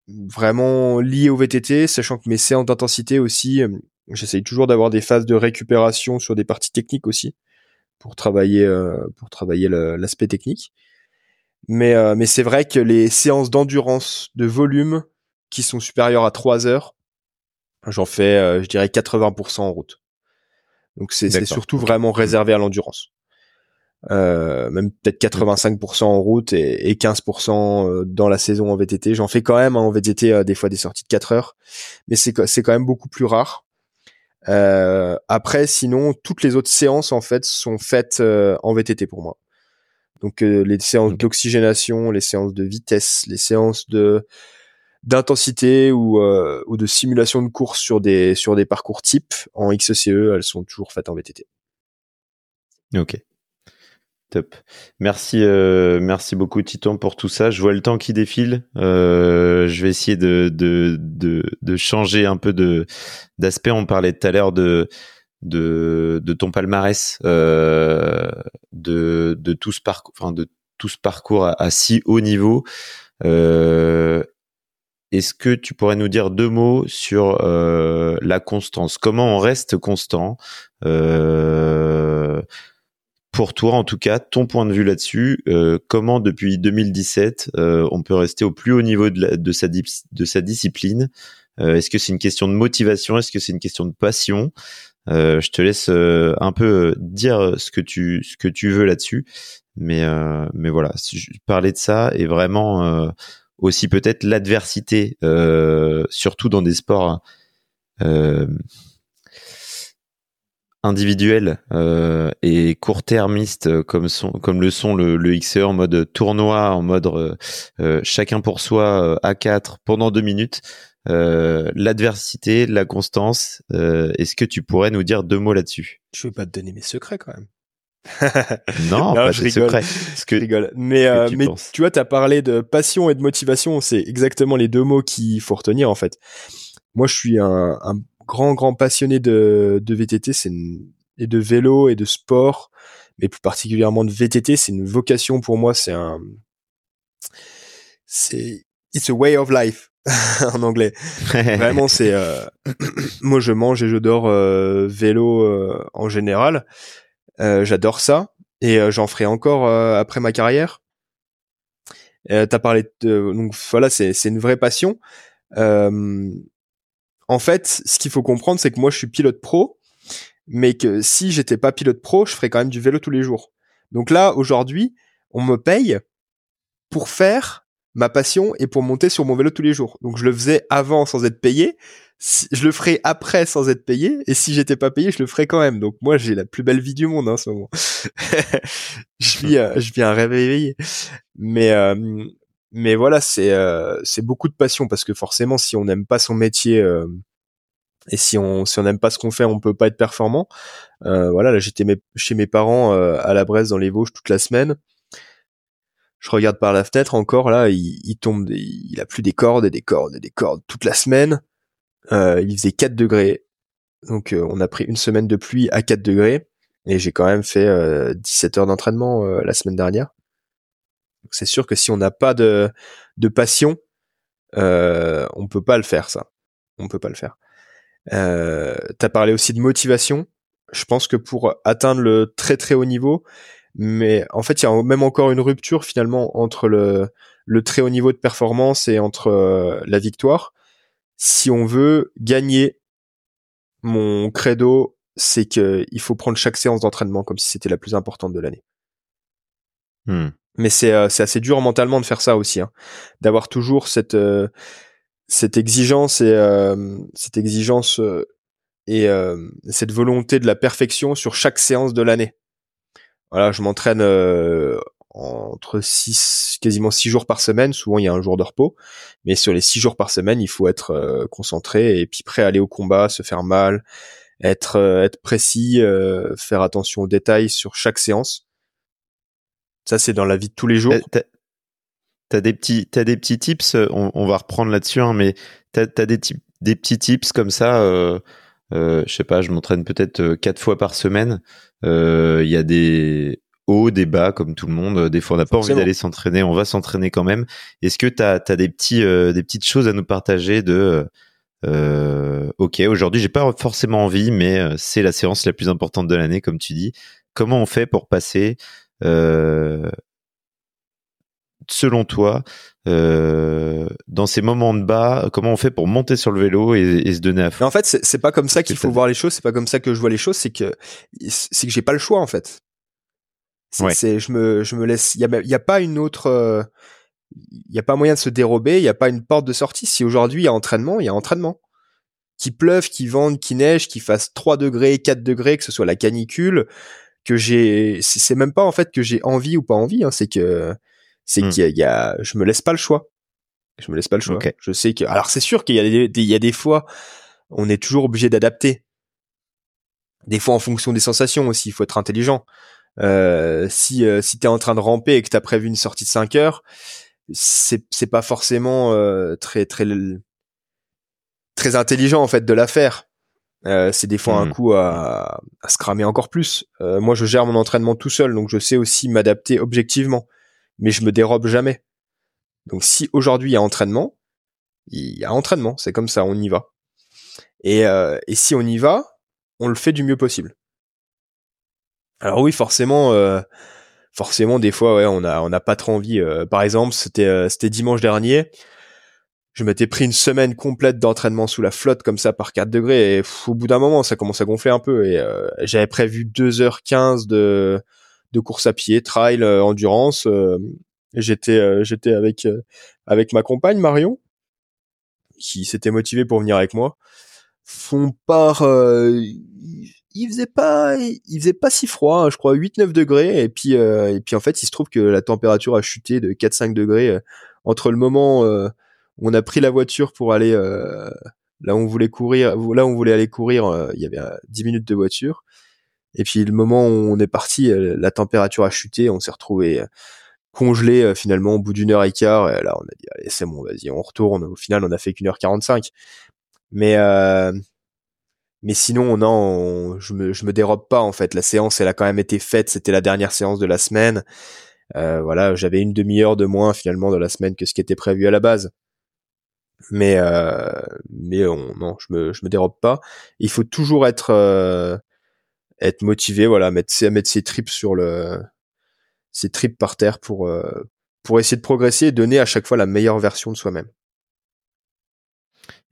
vraiment lié au VTT, sachant que mes séances d'intensité aussi, euh, j'essaye toujours d'avoir des phases de récupération sur des parties techniques aussi pour travailler euh, pour travailler l'aspect technique. Mais mais c'est vrai que les séances d'endurance de volume qui sont supérieures à 3 heures, j'en fais je dirais 80% en route. Donc c'est surtout vraiment réservé à l'endurance. Euh, même peut-être 85% en route et, 15% euh, dans la saison en VTT. J'en fais quand même hein, en VTT euh, des fois des sorties de 4 heures, mais c'est quand même beaucoup plus rare. Euh, après, sinon, toutes les autres séances en fait sont faites en VTT pour moi. Donc les séances d'oxygénation, les séances de vitesse, les séances de d'intensité ou, euh, ou de simulation de course sur des sur des parcours type en XCE, elles sont toujours faites en VTT. Ok. Top. Merci, euh, merci beaucoup Titon pour tout ça. Je vois le temps qui défile. Euh, je vais essayer de, de, de, de, changer un peu de d'aspect. On parlait tout à l'heure de, de, ton palmarès, euh, de, de tout ce parcours, enfin de tout ce parcours à, si haut niveau. Euh, est-ce que tu pourrais nous dire deux mots sur euh, la constance? Comment on reste constant Pour toi, en tout cas, ton point de vue là-dessus, comment depuis 2017 on peut rester au plus haut niveau de sa discipline? Est-ce que c'est une question de motivation? Est-ce que c'est une question de passion? Je te laisse un peu dire ce que tu veux là-dessus, mais mais voilà, parler de ça est vraiment aussi peut-être l'adversité, euh, surtout dans des sports euh, individuels euh, et court-termistes comme, le sont le, le XE en mode tournoi, en mode euh, chacun pour soi à 4 pendant deux minutes. L'adversité, la constance, est-ce que tu pourrais nous dire deux mots là-dessus? Je vais pas te donner mes secrets quand même. <laughs> <laughs> non, pas je rigole. Ce que, je rigole. Mais, euh, tu mais tu vois, t'as parlé de passion et de motivation. C'est exactement les deux mots qu'il faut retenir en fait. Moi, je suis un, un grand, grand passionné de, de VTT, c'est et de vélo et de sport, mais plus particulièrement de VTT. C'est une vocation pour moi. C'est un, c'est it's a way of life <laughs> en anglais. Vraiment, c'est euh... <clears throat> moi je mange et je dors euh, vélo euh, en général. Euh, j'adore ça et euh, j'en ferai encore euh, après ma carrière. T'as parlé de donc voilà c'est c'est une vraie passion. en fait, ce qu'il faut comprendre, c'est que moi je suis pilote pro, mais que si j'étais pas pilote pro, je ferais quand même du vélo tous les jours. Donc là, aujourd'hui, on me paye pour faire ma passion et pour monter sur mon vélo tous les jours. Donc je le faisais avant sans être payé, je le ferai après sans être payé. Et si j'étais pas payé je le ferais quand même. Donc moi j'ai la plus belle vie du monde hein, en ce moment. <laughs> Je vis euh, je vis un rêve mais euh, mais voilà c'est euh, c'est beaucoup de passion parce que forcément si on n'aime pas son métier et si on si on n'aime pas ce qu'on fait on peut pas être performant. Voilà là j'étais chez mes parents à la Bresse dans les Vosges toute la semaine je regarde par la fenêtre encore là il, il tombe il a plus des cordes et des cordes et des cordes toute la semaine euh, il faisait 4 degrés. Donc euh, on a pris une semaine de pluie à 4 degrés. Et j'ai quand même fait 17 euh, heures d'entraînement la semaine dernière. C'est sûr que si on n'a pas de, de passion, euh, on peut pas le faire ça. On peut pas le faire. Euh, T'as parlé aussi de motivation. Je pense que pour atteindre le très très haut niveau, mais en fait il y a même encore une rupture finalement entre le, le très haut niveau de performance et entre la victoire si on veut gagner, mon credo, c'est qu'il faut prendre chaque séance d'entraînement comme si c'était la plus importante de l'année. Hmm. Mais c'est euh, c'est assez dur mentalement de faire ça aussi, hein. d'avoir toujours cette euh, cette exigence et euh, cette exigence et cette volonté de la perfection sur chaque séance de l'année. Voilà, je m'entraîne entre 6 quasiment six jours par semaine souvent il y a un jour de repos mais sur les six jours par semaine il faut être euh, concentré et puis prêt à aller au combat se faire mal être être précis, faire attention aux détails sur chaque séance. Ça, c'est dans la vie de tous les jours. T'as des petits, t'as des petits tips? On, on va reprendre là-dessus, hein, mais t'as as des, des petits tips comme ça. Euh, euh, je sais pas, je m'entraîne peut-être quatre fois par semaine. Il y a des hauts, des bas, comme tout le monde. Des fois, on n'a pas envie d'aller s'entraîner, on va s'entraîner quand même. Est-ce que tu as, des, petits, euh, des petites choses à nous partager de euh, ok, aujourd'hui, j'ai pas forcément envie, mais euh, c'est la séance la plus importante de l'année, comme tu dis. Comment on fait pour passer, euh, selon toi, euh, dans ces moments de bas, comment on fait pour monter sur le vélo et, se donner à fond? En fait, c'est pas comme ça qu'il faut voir les choses. C'est pas comme ça que je vois les choses. C'est que c'est que j'ai pas le choix en fait. C'est, je me, je me laisse. Il y a, y a pas une autre. Euh, il y a pas moyen de se dérober. Il y a pas une porte de sortie. Si aujourd'hui il y a entraînement, il y a entraînement. Qu'il pleuve, qu'il vente, qu'il neige, qu'il fasse 3 degrés, 4 degrés, que ce soit la canicule, que j'ai. C'est même pas en fait que j'ai envie ou pas envie. Hein, c'est que c'est hmm. qu'il y, a, je me laisse pas le choix. Je me laisse pas le choix. Je sais que. Alors c'est sûr qu'il y a des, il y a des fois, on est toujours obligé d'adapter. Des fois en fonction des sensations aussi. Il faut être intelligent. Euh, si euh, si t'es en train de ramper et que t'as prévu une sortie de 5 heures, c'est c'est pas forcément euh, très très très intelligent en fait de la faire. Euh, c'est des fois un mmh. coup à, à, se cramer encore plus. moi, je gère mon entraînement tout seul, donc je sais aussi m'adapter objectivement, mais je me dérobe jamais. Donc, si aujourd'hui il y a entraînement, il y a entraînement, c'est comme ça, on y va. Et, et si on y va, on le fait du mieux possible. Alors oui, forcément, euh, forcément, des fois, ouais, on a, on n'a pas trop envie. Euh, par exemple, c'était, euh, c'était dimanche dernier. Je m'étais pris une semaine complète d'entraînement sous la flotte comme ça par 4 degrés et au bout d'un moment ça commence à gonfler un peu et j'avais prévu 2h15 de, de course à pied, trail, endurance. j'étais j'étais avec avec ma compagne Marion qui s'était motivée pour venir avec moi. Font part il faisait pas il faisait pas si froid hein, je crois 8 9 degrés et puis euh, et puis en fait il se trouve que la température a chuté de 4 5 degrés euh, entre le moment euh, où on a pris la voiture pour aller là où on voulait courir là où on voulait aller courir il y avait 10 minutes de voiture et puis le moment où on est parti la température a chuté on s'est retrouvé congelé finalement au bout d'une heure et quart et là on a dit allez c'est bon vas-y on retourne au final on a fait qu'une heure 45 mais mais sinon, non, je me, je me dérobe pas en fait. La séance, elle a quand même été faite. C'était la dernière séance de la semaine. Euh, voilà, j'avais une demi-heure de moins finalement dans la semaine que ce qui était prévu à la base. Mais euh, mais non, je me, je me dérobe pas. Il faut toujours être euh, être motivé, voilà, mettre mettre ses tripes sur le ses tripes par terre pour euh, pour essayer de progresser et donner à chaque fois la meilleure version de soi-même.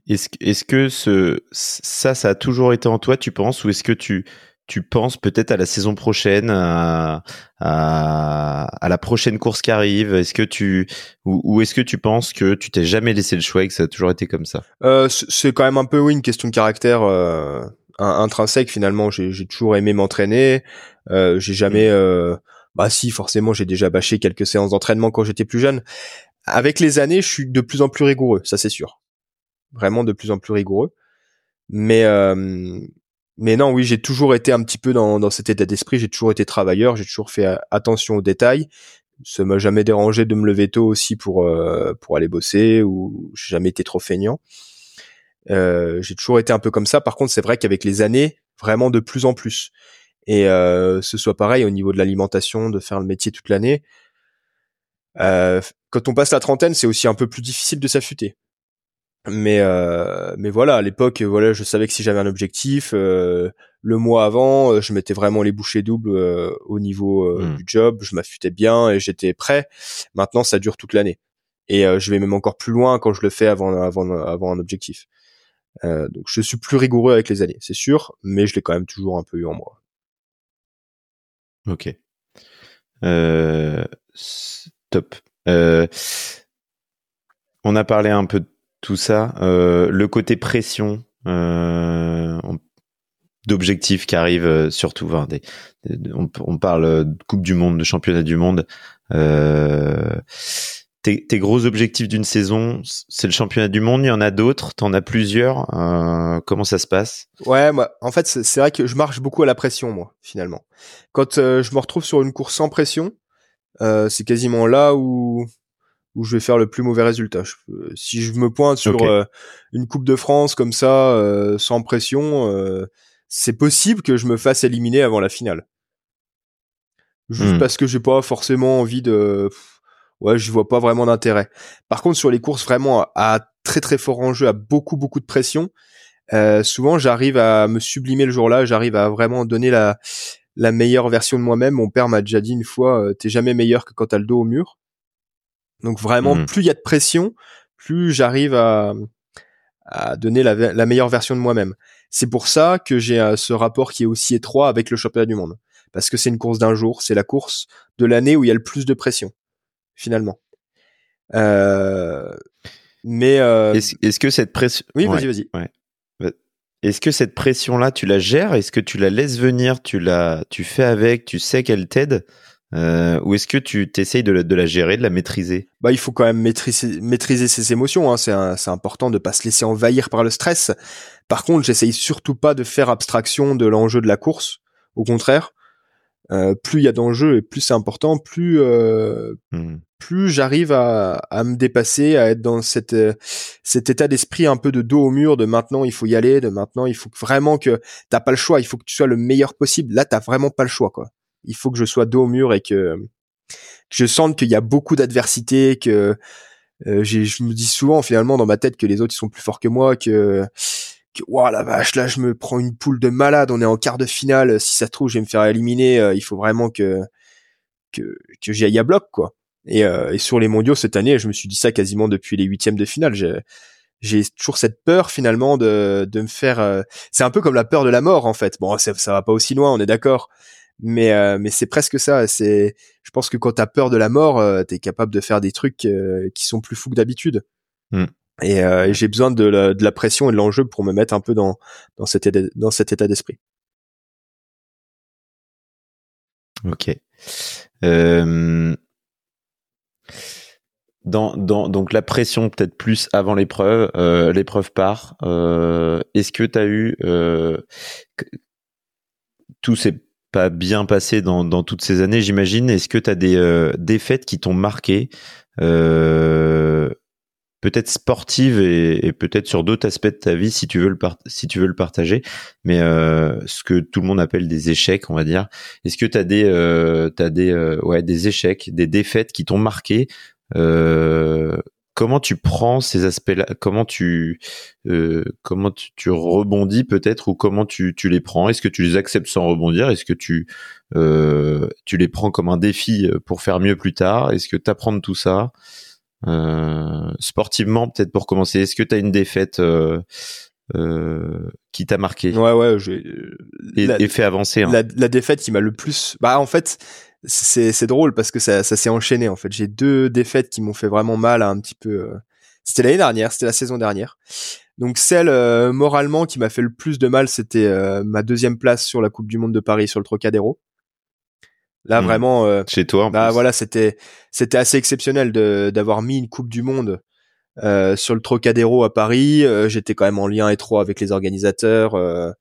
Est-ce est que ce, ça, ça a toujours été en toi, tu penses, ou est-ce que tu, tu penses peut-être à la saison prochaine, à, à, la prochaine course qui arrive? Est-ce que tu ou, est-ce que tu penses que tu t'es jamais laissé le choix et que ça a toujours été comme ça? Euh, C'est quand même un peu oui une question de caractère euh, intrinsèque finalement. J'ai toujours aimé m'entraîner. Euh, j'ai jamais mmh. euh, bah si forcément j'ai déjà bâché quelques séances d'entraînement quand j'étais plus jeune. Avec les années, je suis de plus en plus rigoureux, ça c'est sûr vraiment de plus en plus rigoureux. Mais euh, mais non, oui, j'ai toujours été un petit peu dans, dans cet état d'esprit. J'ai toujours été travailleur. J'ai toujours fait euh, attention aux détails. Ça m'a jamais dérangé de me lever tôt aussi pour euh, pour aller bosser ou j'ai jamais été trop feignant. Euh, j'ai toujours été un peu comme ça. Par contre, c'est vrai qu'avec les années, vraiment de plus en plus. Et euh, ce soit pareil au niveau de l'alimentation, de faire le métier toute l'année. Euh, quand on passe la trentaine, c'est aussi un peu plus difficile de s'affûter mais euh, mais voilà à l'époque voilà je savais que si j'avais un objectif euh, le mois avant euh, je mettais vraiment les bouchées doubles au niveau mmh. du job je m'affûtais bien et j'étais prêt maintenant ça dure toute l'année et je vais même encore plus loin quand je le fais avant avant avant un objectif donc je suis plus rigoureux avec les années c'est sûr mais je l'ai quand même toujours un peu eu en moi ok top on a parlé un peu de tout ça, euh, le côté pression euh, d'objectifs qui arrivent euh, surtout. on, parle de Coupe du Monde, de Championnat du Monde. Euh, tes, tes, gros objectifs d'une saison, c'est le championnat du monde. Il y en a d'autres. T'en as plusieurs. Euh, comment ça se passe? Ouais, moi, en fait, c'est vrai que je marche beaucoup à la pression, moi, finalement. Quand euh, je me retrouve sur une course sans pression, euh, c'est quasiment là où où je vais faire le plus mauvais résultat. si je me pointe sur euh, une Coupe de France comme ça, sans pression, c'est possible que je me fasse éliminer avant la finale. Juste hmm. parce que j'ai pas forcément envie de ouais, je vois pas vraiment d'intérêt. Par contre, sur les courses vraiment à, très très fort enjeu, à beaucoup beaucoup de pression, euh, souvent j'arrive à me sublimer le jour-là, j'arrive à vraiment donner la la meilleure version de moi-même. Mon père m'a déjà dit une fois, euh, t'es jamais meilleur que quand t'as le dos au mur. Donc vraiment, mmh. plus il y a de pression, plus j'arrive à à donner la, la meilleure version de moi-même. C'est pour ça que j'ai euh, ce rapport qui est aussi étroit avec le championnat du monde. Parce que c'est une course d'un jour, c'est la course de l'année où il y a le plus de pression finalement. Euh, mais euh, est-ce, que cette pression Oui, vas-y, vas-y. Est-ce que cette pression-là, tu la gères? Est-ce que tu la laisses venir? Tu la, tu fais avec? Tu sais qu'elle t'aide? Euh, ou est-ce que tu t'essayes de, de, la gérer, de la maîtriser? Bah, il faut quand même maîtriser, maîtriser ses émotions. Hein. C'est, c'est important de pas se laisser envahir par le stress. Par contre, j'essaye surtout pas de faire abstraction de l'enjeu de la course. Au contraire, euh, plus il y a d'enjeux et plus c'est important, plus euh, mmh. plus j'arrive à, à, me dépasser, à être dans cette euh, cet état d'esprit un peu de dos au mur, de maintenant il faut y aller, de maintenant il faut vraiment que t'as pas le choix, il faut que tu sois le meilleur possible. Là t'as vraiment pas le choix quoi. Il faut que je sois dos au mur et que, que je sente qu'il y a beaucoup d'adversité, que euh, je me dis souvent finalement dans ma tête que les autres ils sont plus forts que moi, que que la vache là je me prends une poule de malade on est en quart de finale si ça trouve je vais me faire éliminer euh, il faut vraiment que que que j'y aille à bloc quoi. Et, euh, et sur les mondiaux cette année je me suis dit ça quasiment depuis les huitièmes de finale j'ai toujours cette peur finalement de de me faire euh, c'est un peu comme la peur de la mort en fait. Bon ça, ça va pas aussi loin on est d'accord. Mais mais c'est presque ça c'est je pense que quand t'as peur de la mort t'es capable de faire des trucs qui sont plus fous que d'habitude. Mmh. Euh, et, j'ai besoin de la, pression et de l'enjeu pour me mettre un peu dans, dans, cet, état, d'esprit. Ok. Euh, dans, donc la pression peut-être plus avant l'épreuve, euh, l'épreuve part. Est-ce que tu as eu... Tout s'est pas bien passé dans, dans toutes ces années, j'imagine? Est-ce que tu as des défaites qui t'ont marqué? Peut-être sportive et, peut-être sur d'autres aspects de ta vie si tu veux le si tu veux le partager. Mais euh, ce que tout le monde appelle des échecs on va dire. Est-ce que tu as des euh, as des euh, ouais des échecs des défaites qui t'ont marqué euh, comment tu prends ces aspects-là? Comment tu euh, comment tu, rebondis peut-être ou comment tu, tu les prends? Est-ce que tu les acceptes sans rebondir? Est-ce que tu tu les prends comme un défi pour faire mieux plus tard? Est-ce que tu apprends de tout ça? euh, sportivement, peut-être pour commencer, est-ce que tu as une défaite euh, euh, qui t'a marqué? Ouais, ouais, j'ai et, fait avancer. Hein. La, la, défaite qui m'a le plus, bah en fait, c'est c'est drôle parce que ça ça s'est enchaîné en fait. J'ai deux défaites qui m'ont fait vraiment mal un petit peu. C'était l'année dernière, c'était la saison dernière. Donc celle moralement qui m'a fait le plus de mal, c'était ma deuxième place sur la Coupe du Monde de Paris sur le Trocadéro. Là hmm. vraiment euh, chez toi. bah voilà, c'était c'était assez exceptionnel de d'avoir mis une Coupe du Monde euh, sur le Trocadéro à Paris. Euh, j'étais quand même en lien étroit avec les organisateurs. Euh,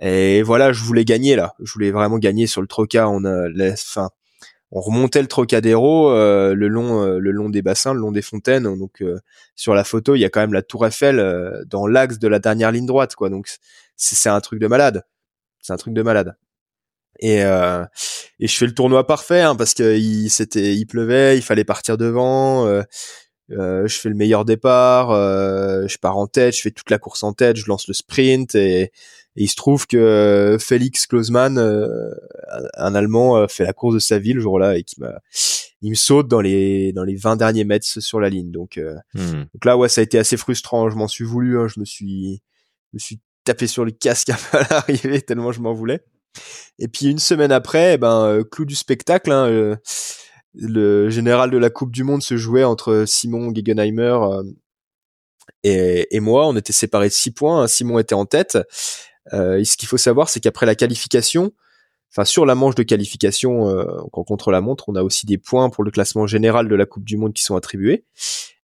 et voilà, je voulais gagner là. Je voulais vraiment gagner sur le Troca. On a, on remontait le Trocadéro le long le long des bassins, le long des fontaines. Donc sur la photo, il y a quand même la Tour Eiffel dans l'axe de la dernière ligne droite, quoi. Donc c'est un truc de malade. C'est un truc de malade et euh, et je fais le tournoi parfait hein, parce que il c'était il pleuvait il fallait partir devant euh, euh, je fais le meilleur départ euh, je pars en tête je fais toute la course en tête je lance le sprint et, il se trouve que Félix Klosman euh, un allemand fait la course de sa vie le jour-là et qui m'a il me saute dans les dans les 20 derniers mètres sur la ligne donc hmm. donc là ouais ça a été assez frustrant je m'en suis voulu hein, je me suis je me suis tapé sur le casque <laughs> à l'arrivée tellement je m'en voulais et puis une semaine après, eh ben euh, clou du spectacle, hein, euh, le général de la Coupe du Monde se jouait entre Simon Gegenheimer euh, et, et, moi. On était séparés de six points. Hein. Simon était en tête. ce qu'il faut savoir, c'est qu'après la qualification, enfin sur la manche de qualification euh, contre la montre, on a aussi des points pour le classement général de la Coupe du Monde qui sont attribués.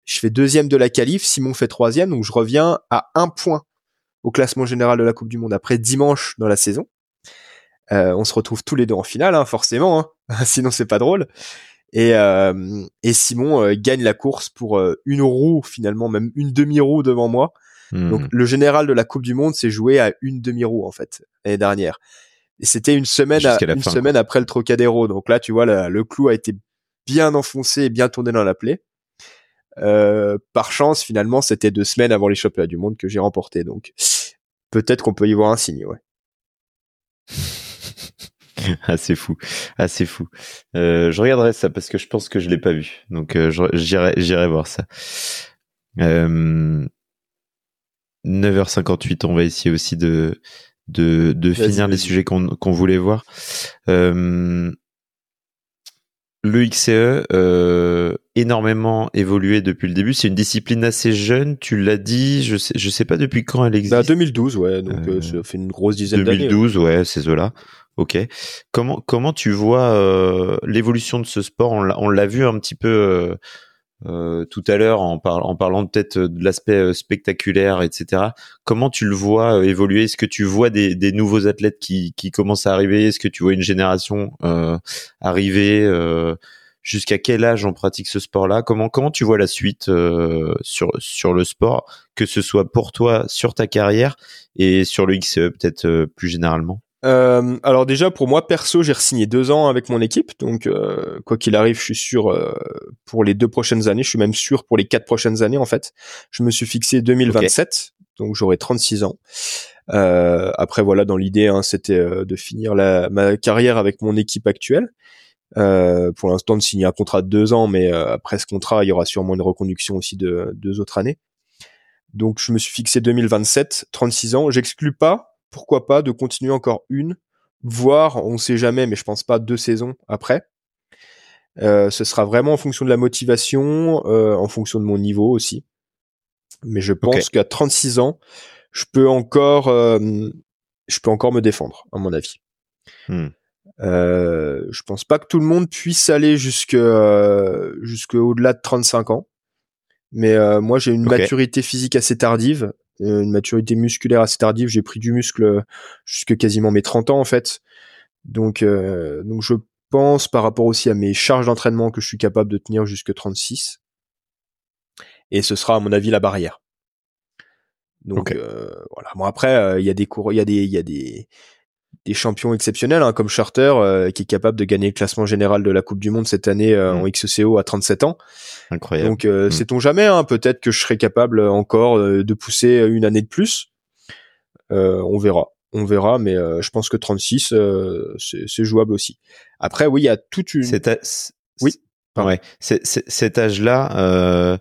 Je fais deuxième de la qualif, Simon fait troisième, donc je reviens à un point au classement général de la Coupe du Monde après dimanche dans la saison. Euh, on se retrouve tous les deux en finale, hein, forcément, hein. <laughs> sinon c'est pas drôle. Et, euh, et Simon euh, gagne la course pour euh, une roue finalement, même une demi-roue devant moi. Hmm. Donc le général de la Coupe du Monde s'est joué à une demi-roue en fait l'année dernière. Et c'était une semaine, à, une semaine après le Trocadéro. Donc là, tu vois, le clou a été bien enfoncé et bien tourné dans la plaie. Euh, par chance, finalement, c'était deux semaines avant les championnats du monde que j'ai remporté. Donc, peut-être qu'on peut y voir un signe, ouais. <laughs> ah, c'est fou, ah, c'est fou. Euh, je regarderai ça parce que je pense que je l'ai pas vu. Donc, euh, j'irai, j'irai voir ça. 9h58, on va essayer aussi de de, de finir les sujets qu'on qu'on voulait voir. Euh, le XCE euh, énormément évolué depuis le début. C'est une discipline assez jeune. Tu l'as dit. Je sais, je sais pas depuis quand elle existe. Bah 2012, ouais. Donc euh, ça fait une grosse dizaine d'années. 2012, ouais, c'est cela. Ok. Comment comment tu vois euh, l'évolution de ce sport? On l'a vu un petit peu euh, tout à l'heure en, en, parlant peut-être de l'aspect euh, spectaculaire, etc. Comment tu le vois euh, évoluer? Est-ce que tu vois des, nouveaux athlètes qui, qui commencent à arriver? Est-ce que tu vois une génération euh, arriver Jusqu'à quel âge on pratique ce sport-là? Comment comment tu vois la suite sur sur le sport, que ce soit pour toi sur ta carrière et sur le XCE peut-être plus généralement? Euh, alors déjà pour moi perso j'ai signé deux ans avec mon équipe donc euh, quoi qu'il arrive je suis sûr euh, pour les deux prochaines années je suis même sûr pour les quatre prochaines années en fait. Je me suis fixé 2027 donc j'aurai 36 ans. Après voilà dans l'idée hein, c'était de finir la, ma carrière avec mon équipe actuelle. Pour l'instant de signer un contrat de deux ans mais après ce contrat il y aura sûrement une reconduction aussi de deux autres années. Donc je me suis fixé 2027 36 ans. J'exclus pas pourquoi pas de continuer encore une, voire, on sait jamais, mais je pense pas deux saisons après. Euh, ce sera vraiment en fonction de la motivation, euh, en fonction de mon niveau aussi. Mais je pense qu'à 36 ans, je peux encore, euh, je peux encore me défendre, à mon avis. Hmm. Je pense pas que tout le monde puisse aller jusque jusque au-delà de 35 ans. Mais moi, j'ai une maturité physique assez tardive une maturité musculaire assez tardive. J'ai pris du muscle jusque quasiment mes 30 ans en fait. Donc, euh, donc je pense par rapport aussi à mes charges d'entraînement que je suis capable de tenir jusque 36. Et ce sera à mon avis la barrière. Donc euh, voilà. Bon après, il y a des cours, il y a des, il y a des, des champions exceptionnels, hein, comme Charter, euh, qui est capable de gagner le classement général de la Coupe du Monde cette année euh, en mm. XCO à 37 ans. Incroyable. Donc, euh, mm. sait-on jamais, hein, peut-être que je serai capable encore de pousser une année de plus. on verra. On verra, mais je pense que 36, c'est jouable aussi. Après, oui, il y a toute une... Oui. Ouais. cet âge-là,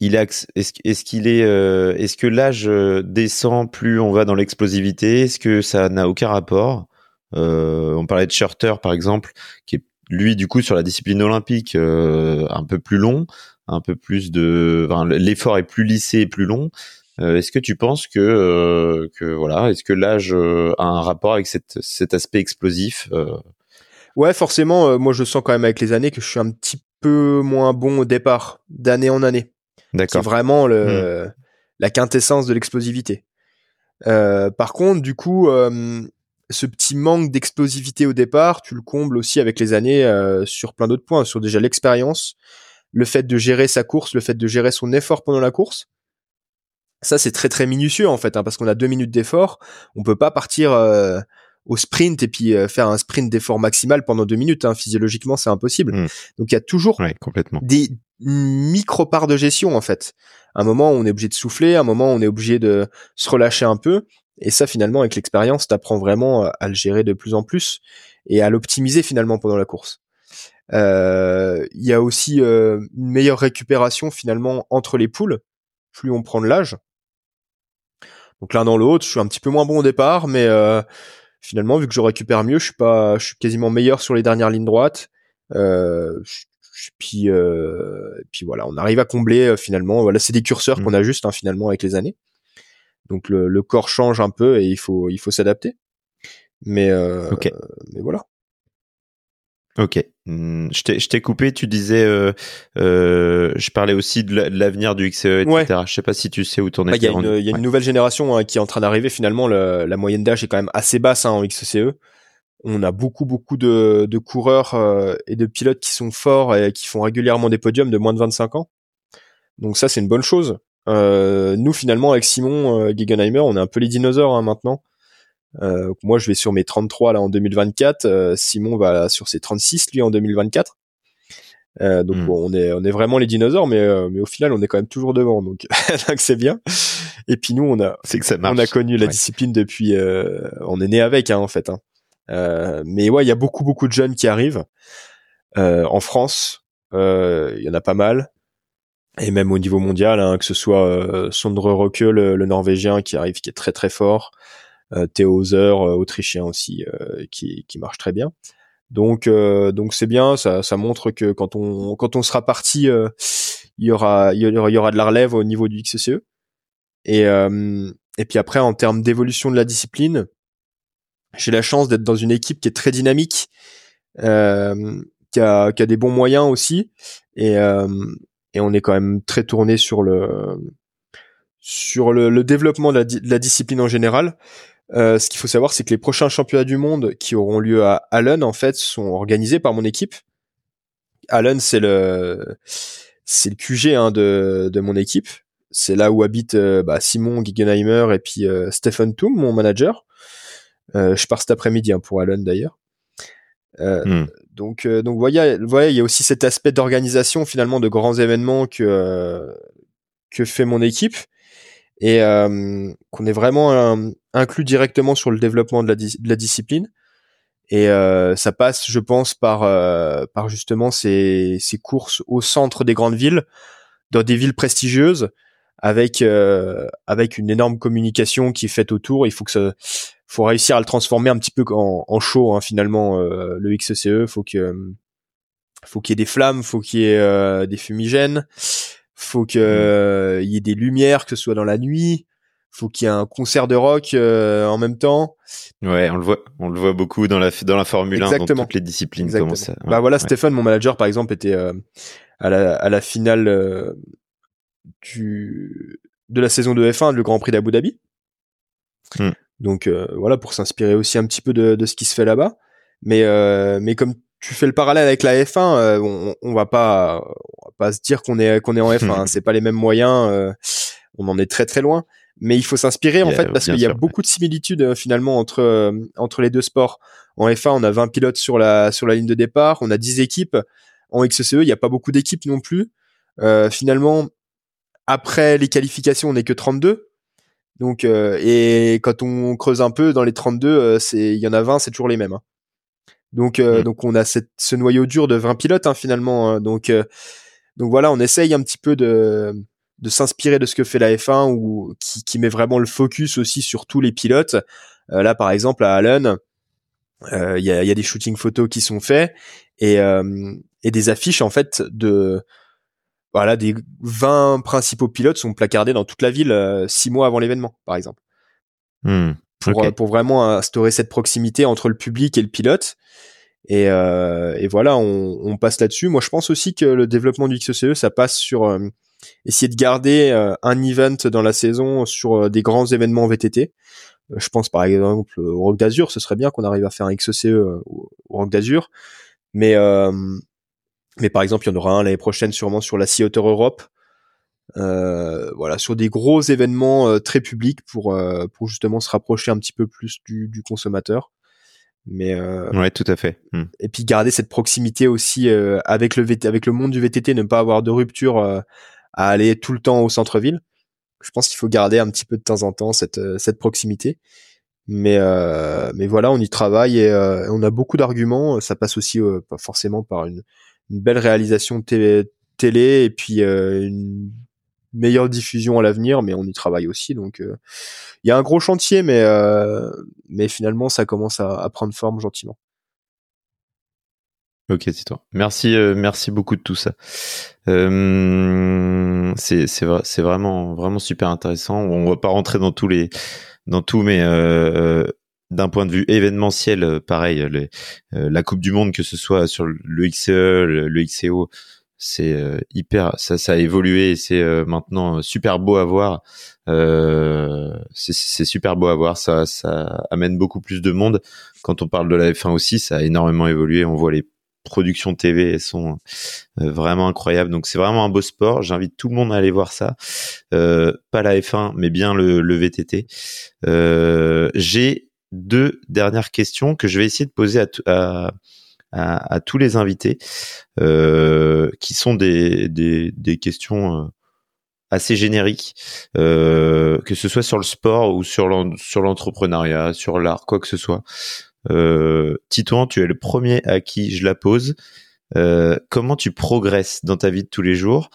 il est-ce qu'il est, euh, est-ce que l'âge euh, descend plus on va dans l'explosivité? Est-ce que ça n'a aucun rapport? Euh, On parlait de Shorter par exemple, qui est lui du coup sur la discipline olympique un peu plus long, un peu plus de, enfin, l'effort est plus lissé et plus long. est-ce que tu penses que que voilà, est-ce que l'âge a un rapport avec cette, cet aspect explosif Ouais, forcément. moi, je sens quand même avec les années que je suis un petit peu moins bon au départ, d'année en année. C'est vraiment le, hmm. la quintessence de l'explosivité. Euh, par contre, du coup, euh, ce petit manque d'explosivité au départ, tu le combles aussi avec les années euh, sur plein d'autres points, sur déjà l'expérience, le fait de gérer sa course, le fait de gérer son effort pendant la course. Ça, c'est très très minutieux en fait, hein, parce qu'on a deux minutes d'effort. On peut pas partir au sprint et puis faire un sprint d'effort maximal pendant deux minutes. Hein. Physiologiquement, c'est impossible. Hmm. Donc il y a toujours complètement. des, micro part de gestion en fait. un moment, on est obligé de souffler, un moment, on est obligé de se relâcher un peu. Et ça, finalement, avec l'expérience, t'apprends vraiment à le gérer de plus en plus et à l'optimiser finalement pendant la course. Euh, il y a aussi euh, une meilleure récupération finalement entre les poules, plus on prend de l'âge. Donc l'un dans l'autre, je suis un petit peu moins bon au départ, mais euh, finalement, vu que je récupère mieux, je suis pas, je suis quasiment meilleur sur les dernières lignes droites. Euh, puis euh, puis voilà, on arrive à combler euh, finalement. Voilà, c'est des curseurs qu'on mmh. ajuste hein, finalement avec les années. Donc le, le, corps change un peu et il faut il faut s'adapter. Mais, mais voilà. Ok. Hmm, je t'ai coupé, tu disais, euh, euh, je parlais aussi de l'avenir du XE, etc. Ouais. Je sais pas si tu sais où tourner. Il y, y, a une nouvelle génération hein, qui est en train d'arriver. Finalement, la moyenne d'âge est quand même assez basse hein, en XCE. On a beaucoup, beaucoup de, de coureurs euh, et de pilotes qui sont forts et qui font régulièrement des podiums de moins de 25 ans. Donc ça, c'est une bonne chose. Euh, nous, finalement, avec Simon euh, Gegenheimer, on est un peu les dinosaures hein, maintenant. Euh, moi, je vais sur mes 33 là en 2024. Euh, Simon va sur ses 36 lui en 2024. Euh, donc hmm. on est on est vraiment les dinosaures, mais euh, mais au final on est quand même toujours devant, donc <laughs> c'est bien. Et puis nous on a c'est que ça marche. on a connu la discipline depuis, euh, on est né avec hein, en fait. Hein. Mais ouais, il y a beaucoup beaucoup de jeunes qui arrivent en France. Il y en a pas mal et même au niveau mondial, hein, que ce soit Sondre Roque, le, le, Norvégien qui arrive, qui est très très fort, euh, Theo Hauser, euh, autrichien aussi, euh, qui, qui marche très bien. Donc donc c'est bien, ça, ça montre que quand on quand on sera parti, il y aura il y aura il y aura de la relève au niveau du XCE. Et et puis après en termes d'évolution de la discipline, j'ai la chance d'être dans une équipe qui est très dynamique, euh, qui, a, qui a des bons moyens aussi, et, euh, et on est quand même très tourné sur le sur le, le développement de la, de la, discipline en général. Euh, ce qu'il faut savoir, c'est que les prochains championnats du monde qui auront lieu à Allen, en fait, sont organisés par mon équipe. Allen, c'est le c'est le QG hein, de, de mon équipe. C'est là où habitent euh, bah, Simon Guggenheimer et puis euh, Stephen Toom, mon manager. Euh, je pars cet après-midi hein, pour Allen d'ailleurs. Hmm. Donc, donc voyez, voyez, il y a aussi cet aspect d'organisation finalement de grands événements que que fait mon équipe et euh, qu'on est vraiment euh, inclus directement sur le développement de la, de la discipline. Et euh, ça passe, je pense, par, par justement ces, ces courses au centre des grandes villes, dans des villes prestigieuses, avec avec une énorme communication qui est faite autour. Il faut que ça, faut réussir à le transformer un petit peu en, en show hein, finalement le XCE. Faut que faut qu'il y ait des flammes, faut qu'il y ait des fumigènes, faut qu'il mmh. y ait des lumières, que ce soit dans la nuit. Faut qu'il y ait un concert de rock euh, en même temps. Ouais, on le voit, on le voit beaucoup dans la dans la Formule 1, dans toutes les disciplines. Ça, bah voilà, Stéphane, mon manager par exemple, était euh, à la à la finale euh, du de la saison de F1, le Grand Prix d'Abu Dhabi. Mmh. Donc voilà, pour s'inspirer aussi un petit peu de, de ce qui se fait là-bas. Mais mais comme tu fais le parallèle avec la F1, euh, on, on, va pas, on va pas se dire qu'on est qu'on est en F1. Hein. <laughs> c'est pas les mêmes moyens. Euh, on en est très très loin. Mais il faut s'inspirer en fait parce qu'il y a beaucoup de similitudes euh, finalement entre entre les deux sports. En F1, on a 20 pilotes sur la sur la ligne de départ, on a 10 équipes. En XCE, il n'y a pas beaucoup d'équipes non plus. finalement, après les qualifications, on n'est que 32. Donc et quand on creuse un peu dans les 32, c'est il y en a 20, c'est toujours les mêmes. Hein. Donc, euh, mm. donc on a cette, ce noyau dur de 20 pilotes hein, finalement. Hein. donc, euh, donc voilà, on essaye un petit peu de, de s'inspirer de ce que fait la F1 ou qui, qui met vraiment le focus aussi sur tous les pilotes. Euh, là, par exemple, à Allen, il y a, y, a, des shootings photos qui sont faits et, et des affiches en fait de voilà des 20 principaux pilotes sont placardés dans toute la ville six mois avant l'événement, par exemple. Mm pour, euh, pour vraiment instaurer cette proximité entre le public et le pilote. Et, euh, et voilà, on, on passe là-dessus. Moi, je pense aussi que le développement du XCE, ça passe sur euh, essayer de garder euh, un event dans la saison sur des grands événements VTT. je pense par exemple au Rock d'Azur, ce serait bien qu'on arrive à faire un XCE au, Rock d'Azur. Mais mais par exemple, il y en aura un l'année prochaine sûrement sur la Sea Otter Europe. Euh, voilà, sur des gros événements euh, très publics pour euh, pour justement se rapprocher un petit peu plus du, du consommateur. Mais ouais, tout à fait. Hmm. Et puis garder cette proximité aussi avec le VT, avec le monde du VTT, ne pas avoir de rupture à aller tout le temps au centre-ville. Je pense qu'il faut garder un petit peu de temps en temps cette cette proximité. Mais mais voilà, on y travaille et on a beaucoup d'arguments. Ça passe aussi pas forcément par une, une belle réalisation télé, télé et puis une meilleure diffusion à l'avenir, mais on y travaille aussi. Donc, euh, il y a un gros chantier, mais euh, mais finalement, ça commence à, prendre forme gentiment. Ok, c'est toi. Merci, euh, merci beaucoup de tout ça. Euh, c'est vraiment vraiment super intéressant. On va pas rentrer dans tous les dans tout, mais d'un point de vue événementiel, pareil, la Coupe du Monde, que ce soit sur le XCE, le, le XCO, c'est hyper, ça, a évolué et c'est maintenant super beau à voir. c'est super beau à voir, ça, ça amène beaucoup plus de monde. Quand on parle de la F1 aussi, ça a énormément évolué. On voit les productions TV elles sont euh, vraiment incroyables. Donc c'est vraiment un beau sport. J'invite tout le monde à aller voir ça. Euh, pas la F1, mais bien le, le VTT. Euh, J'ai deux dernières questions que je vais essayer de poser à, tous les invités, euh, qui sont des, questions euh, assez génériques, euh, que ce soit sur le sport ou sur l'entrepreneuriat, sur l'art, quoi que ce soit. Euh, Titouan, tu es le premier à qui je la pose. Comment tu progresses dans ta vie de tous les jours?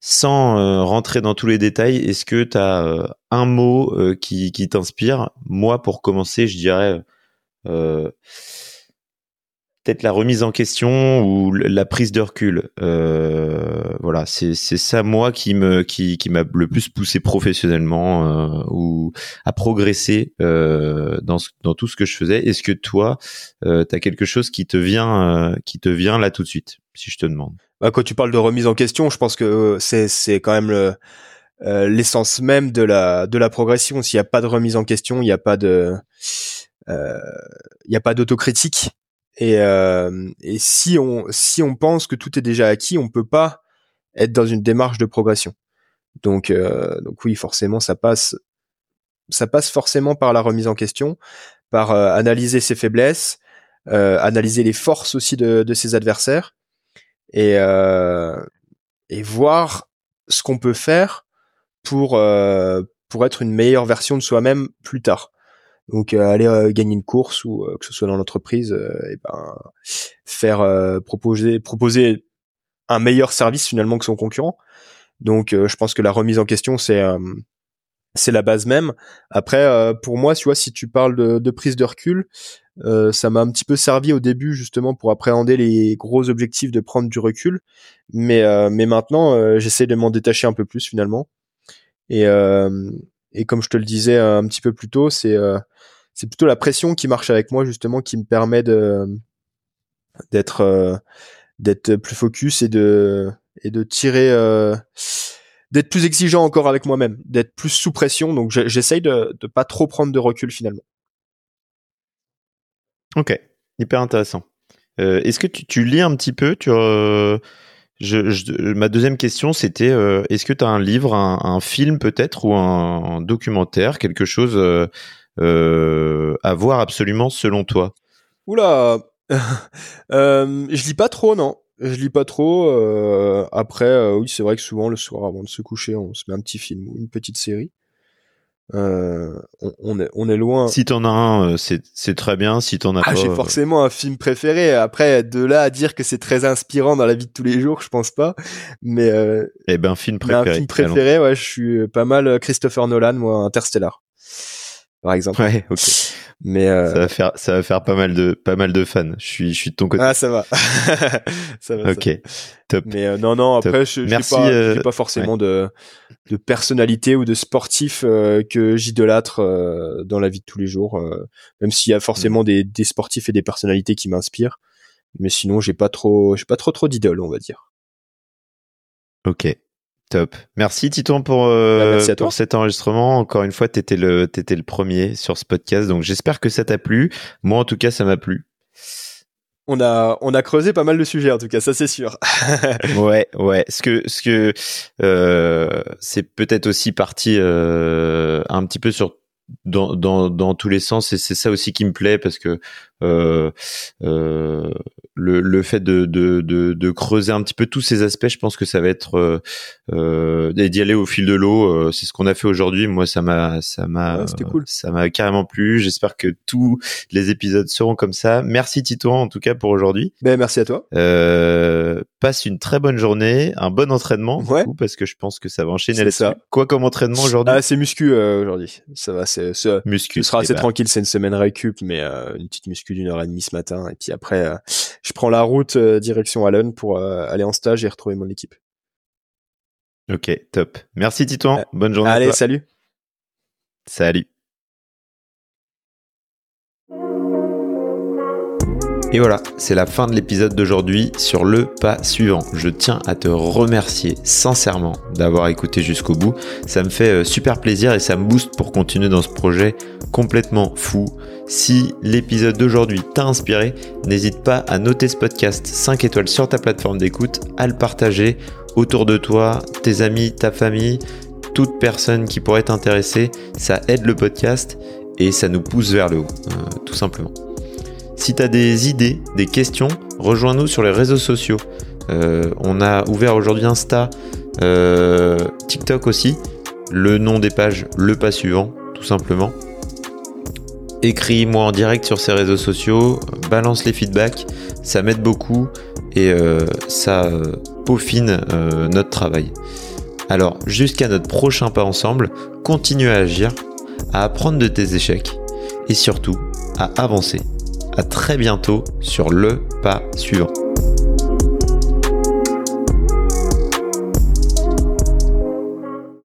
Sans euh, rentrer dans tous les détails, est-ce que tu euh, un mot qui, qui t'inspire? Moi, pour commencer, je dirais peut-être la remise en question ou la prise de recul. Euh, voilà, c'est ça moi qui me qui m'a le plus poussé professionnellement euh, ou à progresser euh, dans tout ce que je faisais. Est-ce que toi, tu as quelque chose qui te vient qui te vient là tout de suite, si je te demande? Bah, Quand tu parles de remise en question, je pense que c'est quand même le l'essence même de la de la progression. S'il n'y a pas de remise en question, il n'y a pas de il n'y a pas d'autocritique et, euh, et si on si on pense que tout est déjà acquis, on peut pas être dans une démarche de progression. Donc euh, donc oui, forcément, ça passe ça passe forcément par la remise en question, par euh, analyser ses faiblesses, euh, analyser les forces aussi de, de ses adversaires et euh, et voir ce qu'on peut faire pour pour être une meilleure version de soi-même plus tard. Donc euh, aller euh, gagner une course ou euh, que ce soit dans l'entreprise, et ben faire proposer proposer un meilleur service finalement que son concurrent. Donc je pense que la remise en question c'est c'est la base même. Après, pour moi, tu vois, si tu parles de, de prise de recul, euh, ça m'a un petit peu servi au début justement pour appréhender les gros objectifs de prendre du recul. Mais, mais maintenant, j'essaie de m'en détacher un peu plus finalement. Et, et comme je te le disais un petit peu plus tôt, c'est c'est plutôt la pression qui marche avec moi justement qui me permet de d'être euh, d'être plus focus et de et de tirer euh, d'être plus exigeant encore avec moi-même, d'être plus sous pression. Donc j'essaye de de pas trop prendre de recul finalement. Ok, hyper intéressant. Euh, Est-ce que tu, lis un petit peu? Tu, euh, je, je, ma deuxième question, c'était euh, est-ce que tu un livre, un, film peut-être, ou un, documentaire, quelque chose euh, à voir absolument selon toi? Oula, <laughs> euh, je lis pas trop, non. Je lis pas trop. Euh, après, euh, oui, c'est vrai que souvent le soir, avant de se coucher, on se met un petit film ou une petite série. Euh, on, est, on est loin. Si t'en as un, euh, c'est, c'est très bien. Si t'en as ah, pas, j'ai euh, forcément un film préféré. Après, de là à dire que c'est très inspirant dans la vie de tous les jours, je pense pas. Mais euh, eh ben, film préféré. Un film préféré, ouais, je suis pas mal Christopher Nolan, moi, Interstellar par exemple. Ouais, ok. <laughs> Mais euh... ça va faire ça va faire pas mal de pas mal de fans. Je suis je suis de ton côté. Ah ça va. <laughs> ça va. Ok. Top. Mais euh, non non après Top. je Merci, pas euh... pas forcément ouais. de de personnalité ou de sportif euh, que j'idolâtre euh, dans la vie de tous les jours. Euh, même s'il y a forcément mmh. des des sportifs et des personnalités qui m'inspirent. Mais sinon j'ai pas trop j'ai pas trop trop d'idoles on va dire. Ok. Top. Merci Titon pour, euh, bah, pour cet enregistrement. Encore une fois, tu étais le, étais le premier sur ce podcast. Donc j'espère que ça t'a plu. Moi, en tout cas, ça m'a plu. On a, on a creusé pas mal de sujets, en tout cas, ça c'est sûr. <laughs> <laughs> ouais, ouais. Ce que, ce que, euh, c'est peut-être aussi parti euh, un petit peu sur dans, dans, dans tous les sens et c'est ça aussi qui me plaît parce que euh, euh, le, le fait de, de, de, de, creuser un petit peu tous ces aspects, je pense que ça va être euh, euh d'y aller au fil de l'eau. Euh, c'est ce qu'on a fait aujourd'hui. Moi, ça m'a ça m'a ouais, cool. ça m'a carrément plu. J'espère que tous les épisodes seront comme ça. Merci Tito en tout cas pour aujourd'hui. Ben merci à toi. Euh, passe une très bonne journée, un bon entraînement ouais. coup, parce que je pense que ça va enchaîner ça. Quoi comme entraînement aujourd'hui Ah, c'est muscu aujourd'hui. Ça va, c'est muscu. Ce sera assez bah. tranquille. C'est une semaine récup, mais une petite muscu d'une heure et demie ce matin. Et puis après, euh, je prends la route euh, direction Allen pour euh, aller en stage et retrouver mon équipe. Ok, top. Merci Titouan. Bonne journée. Allez, salut. Salut. Et voilà, c'est la fin de l'épisode d'aujourd'hui sur le pas suivant. Je tiens à te remercier sincèrement d'avoir écouté jusqu'au bout. Ça me fait euh, super plaisir et ça me booste pour continuer dans ce projet complètement fou. Si l'épisode d'aujourd'hui t'a inspiré, n'hésite pas à noter ce podcast 5 étoiles sur ta plateforme d'écoute, à le partager autour de toi, tes amis, ta famille, toute personne qui pourrait t'intéresser. Ça aide le podcast et ça nous pousse vers le haut, euh, tout simplement. Si tu as des idées, des questions, rejoins-nous sur les réseaux sociaux. Euh, on a ouvert aujourd'hui Insta, euh, TikTok aussi. Le nom des pages, le pas suivant, tout simplement. Écris-moi en direct sur ces réseaux sociaux, balance les feedbacks, ça m'aide beaucoup et euh, ça peaufine notre travail. Alors, jusqu'à notre prochain pas ensemble, continue à agir, à apprendre de tes échecs et surtout à avancer à très bientôt sur le pas suivant.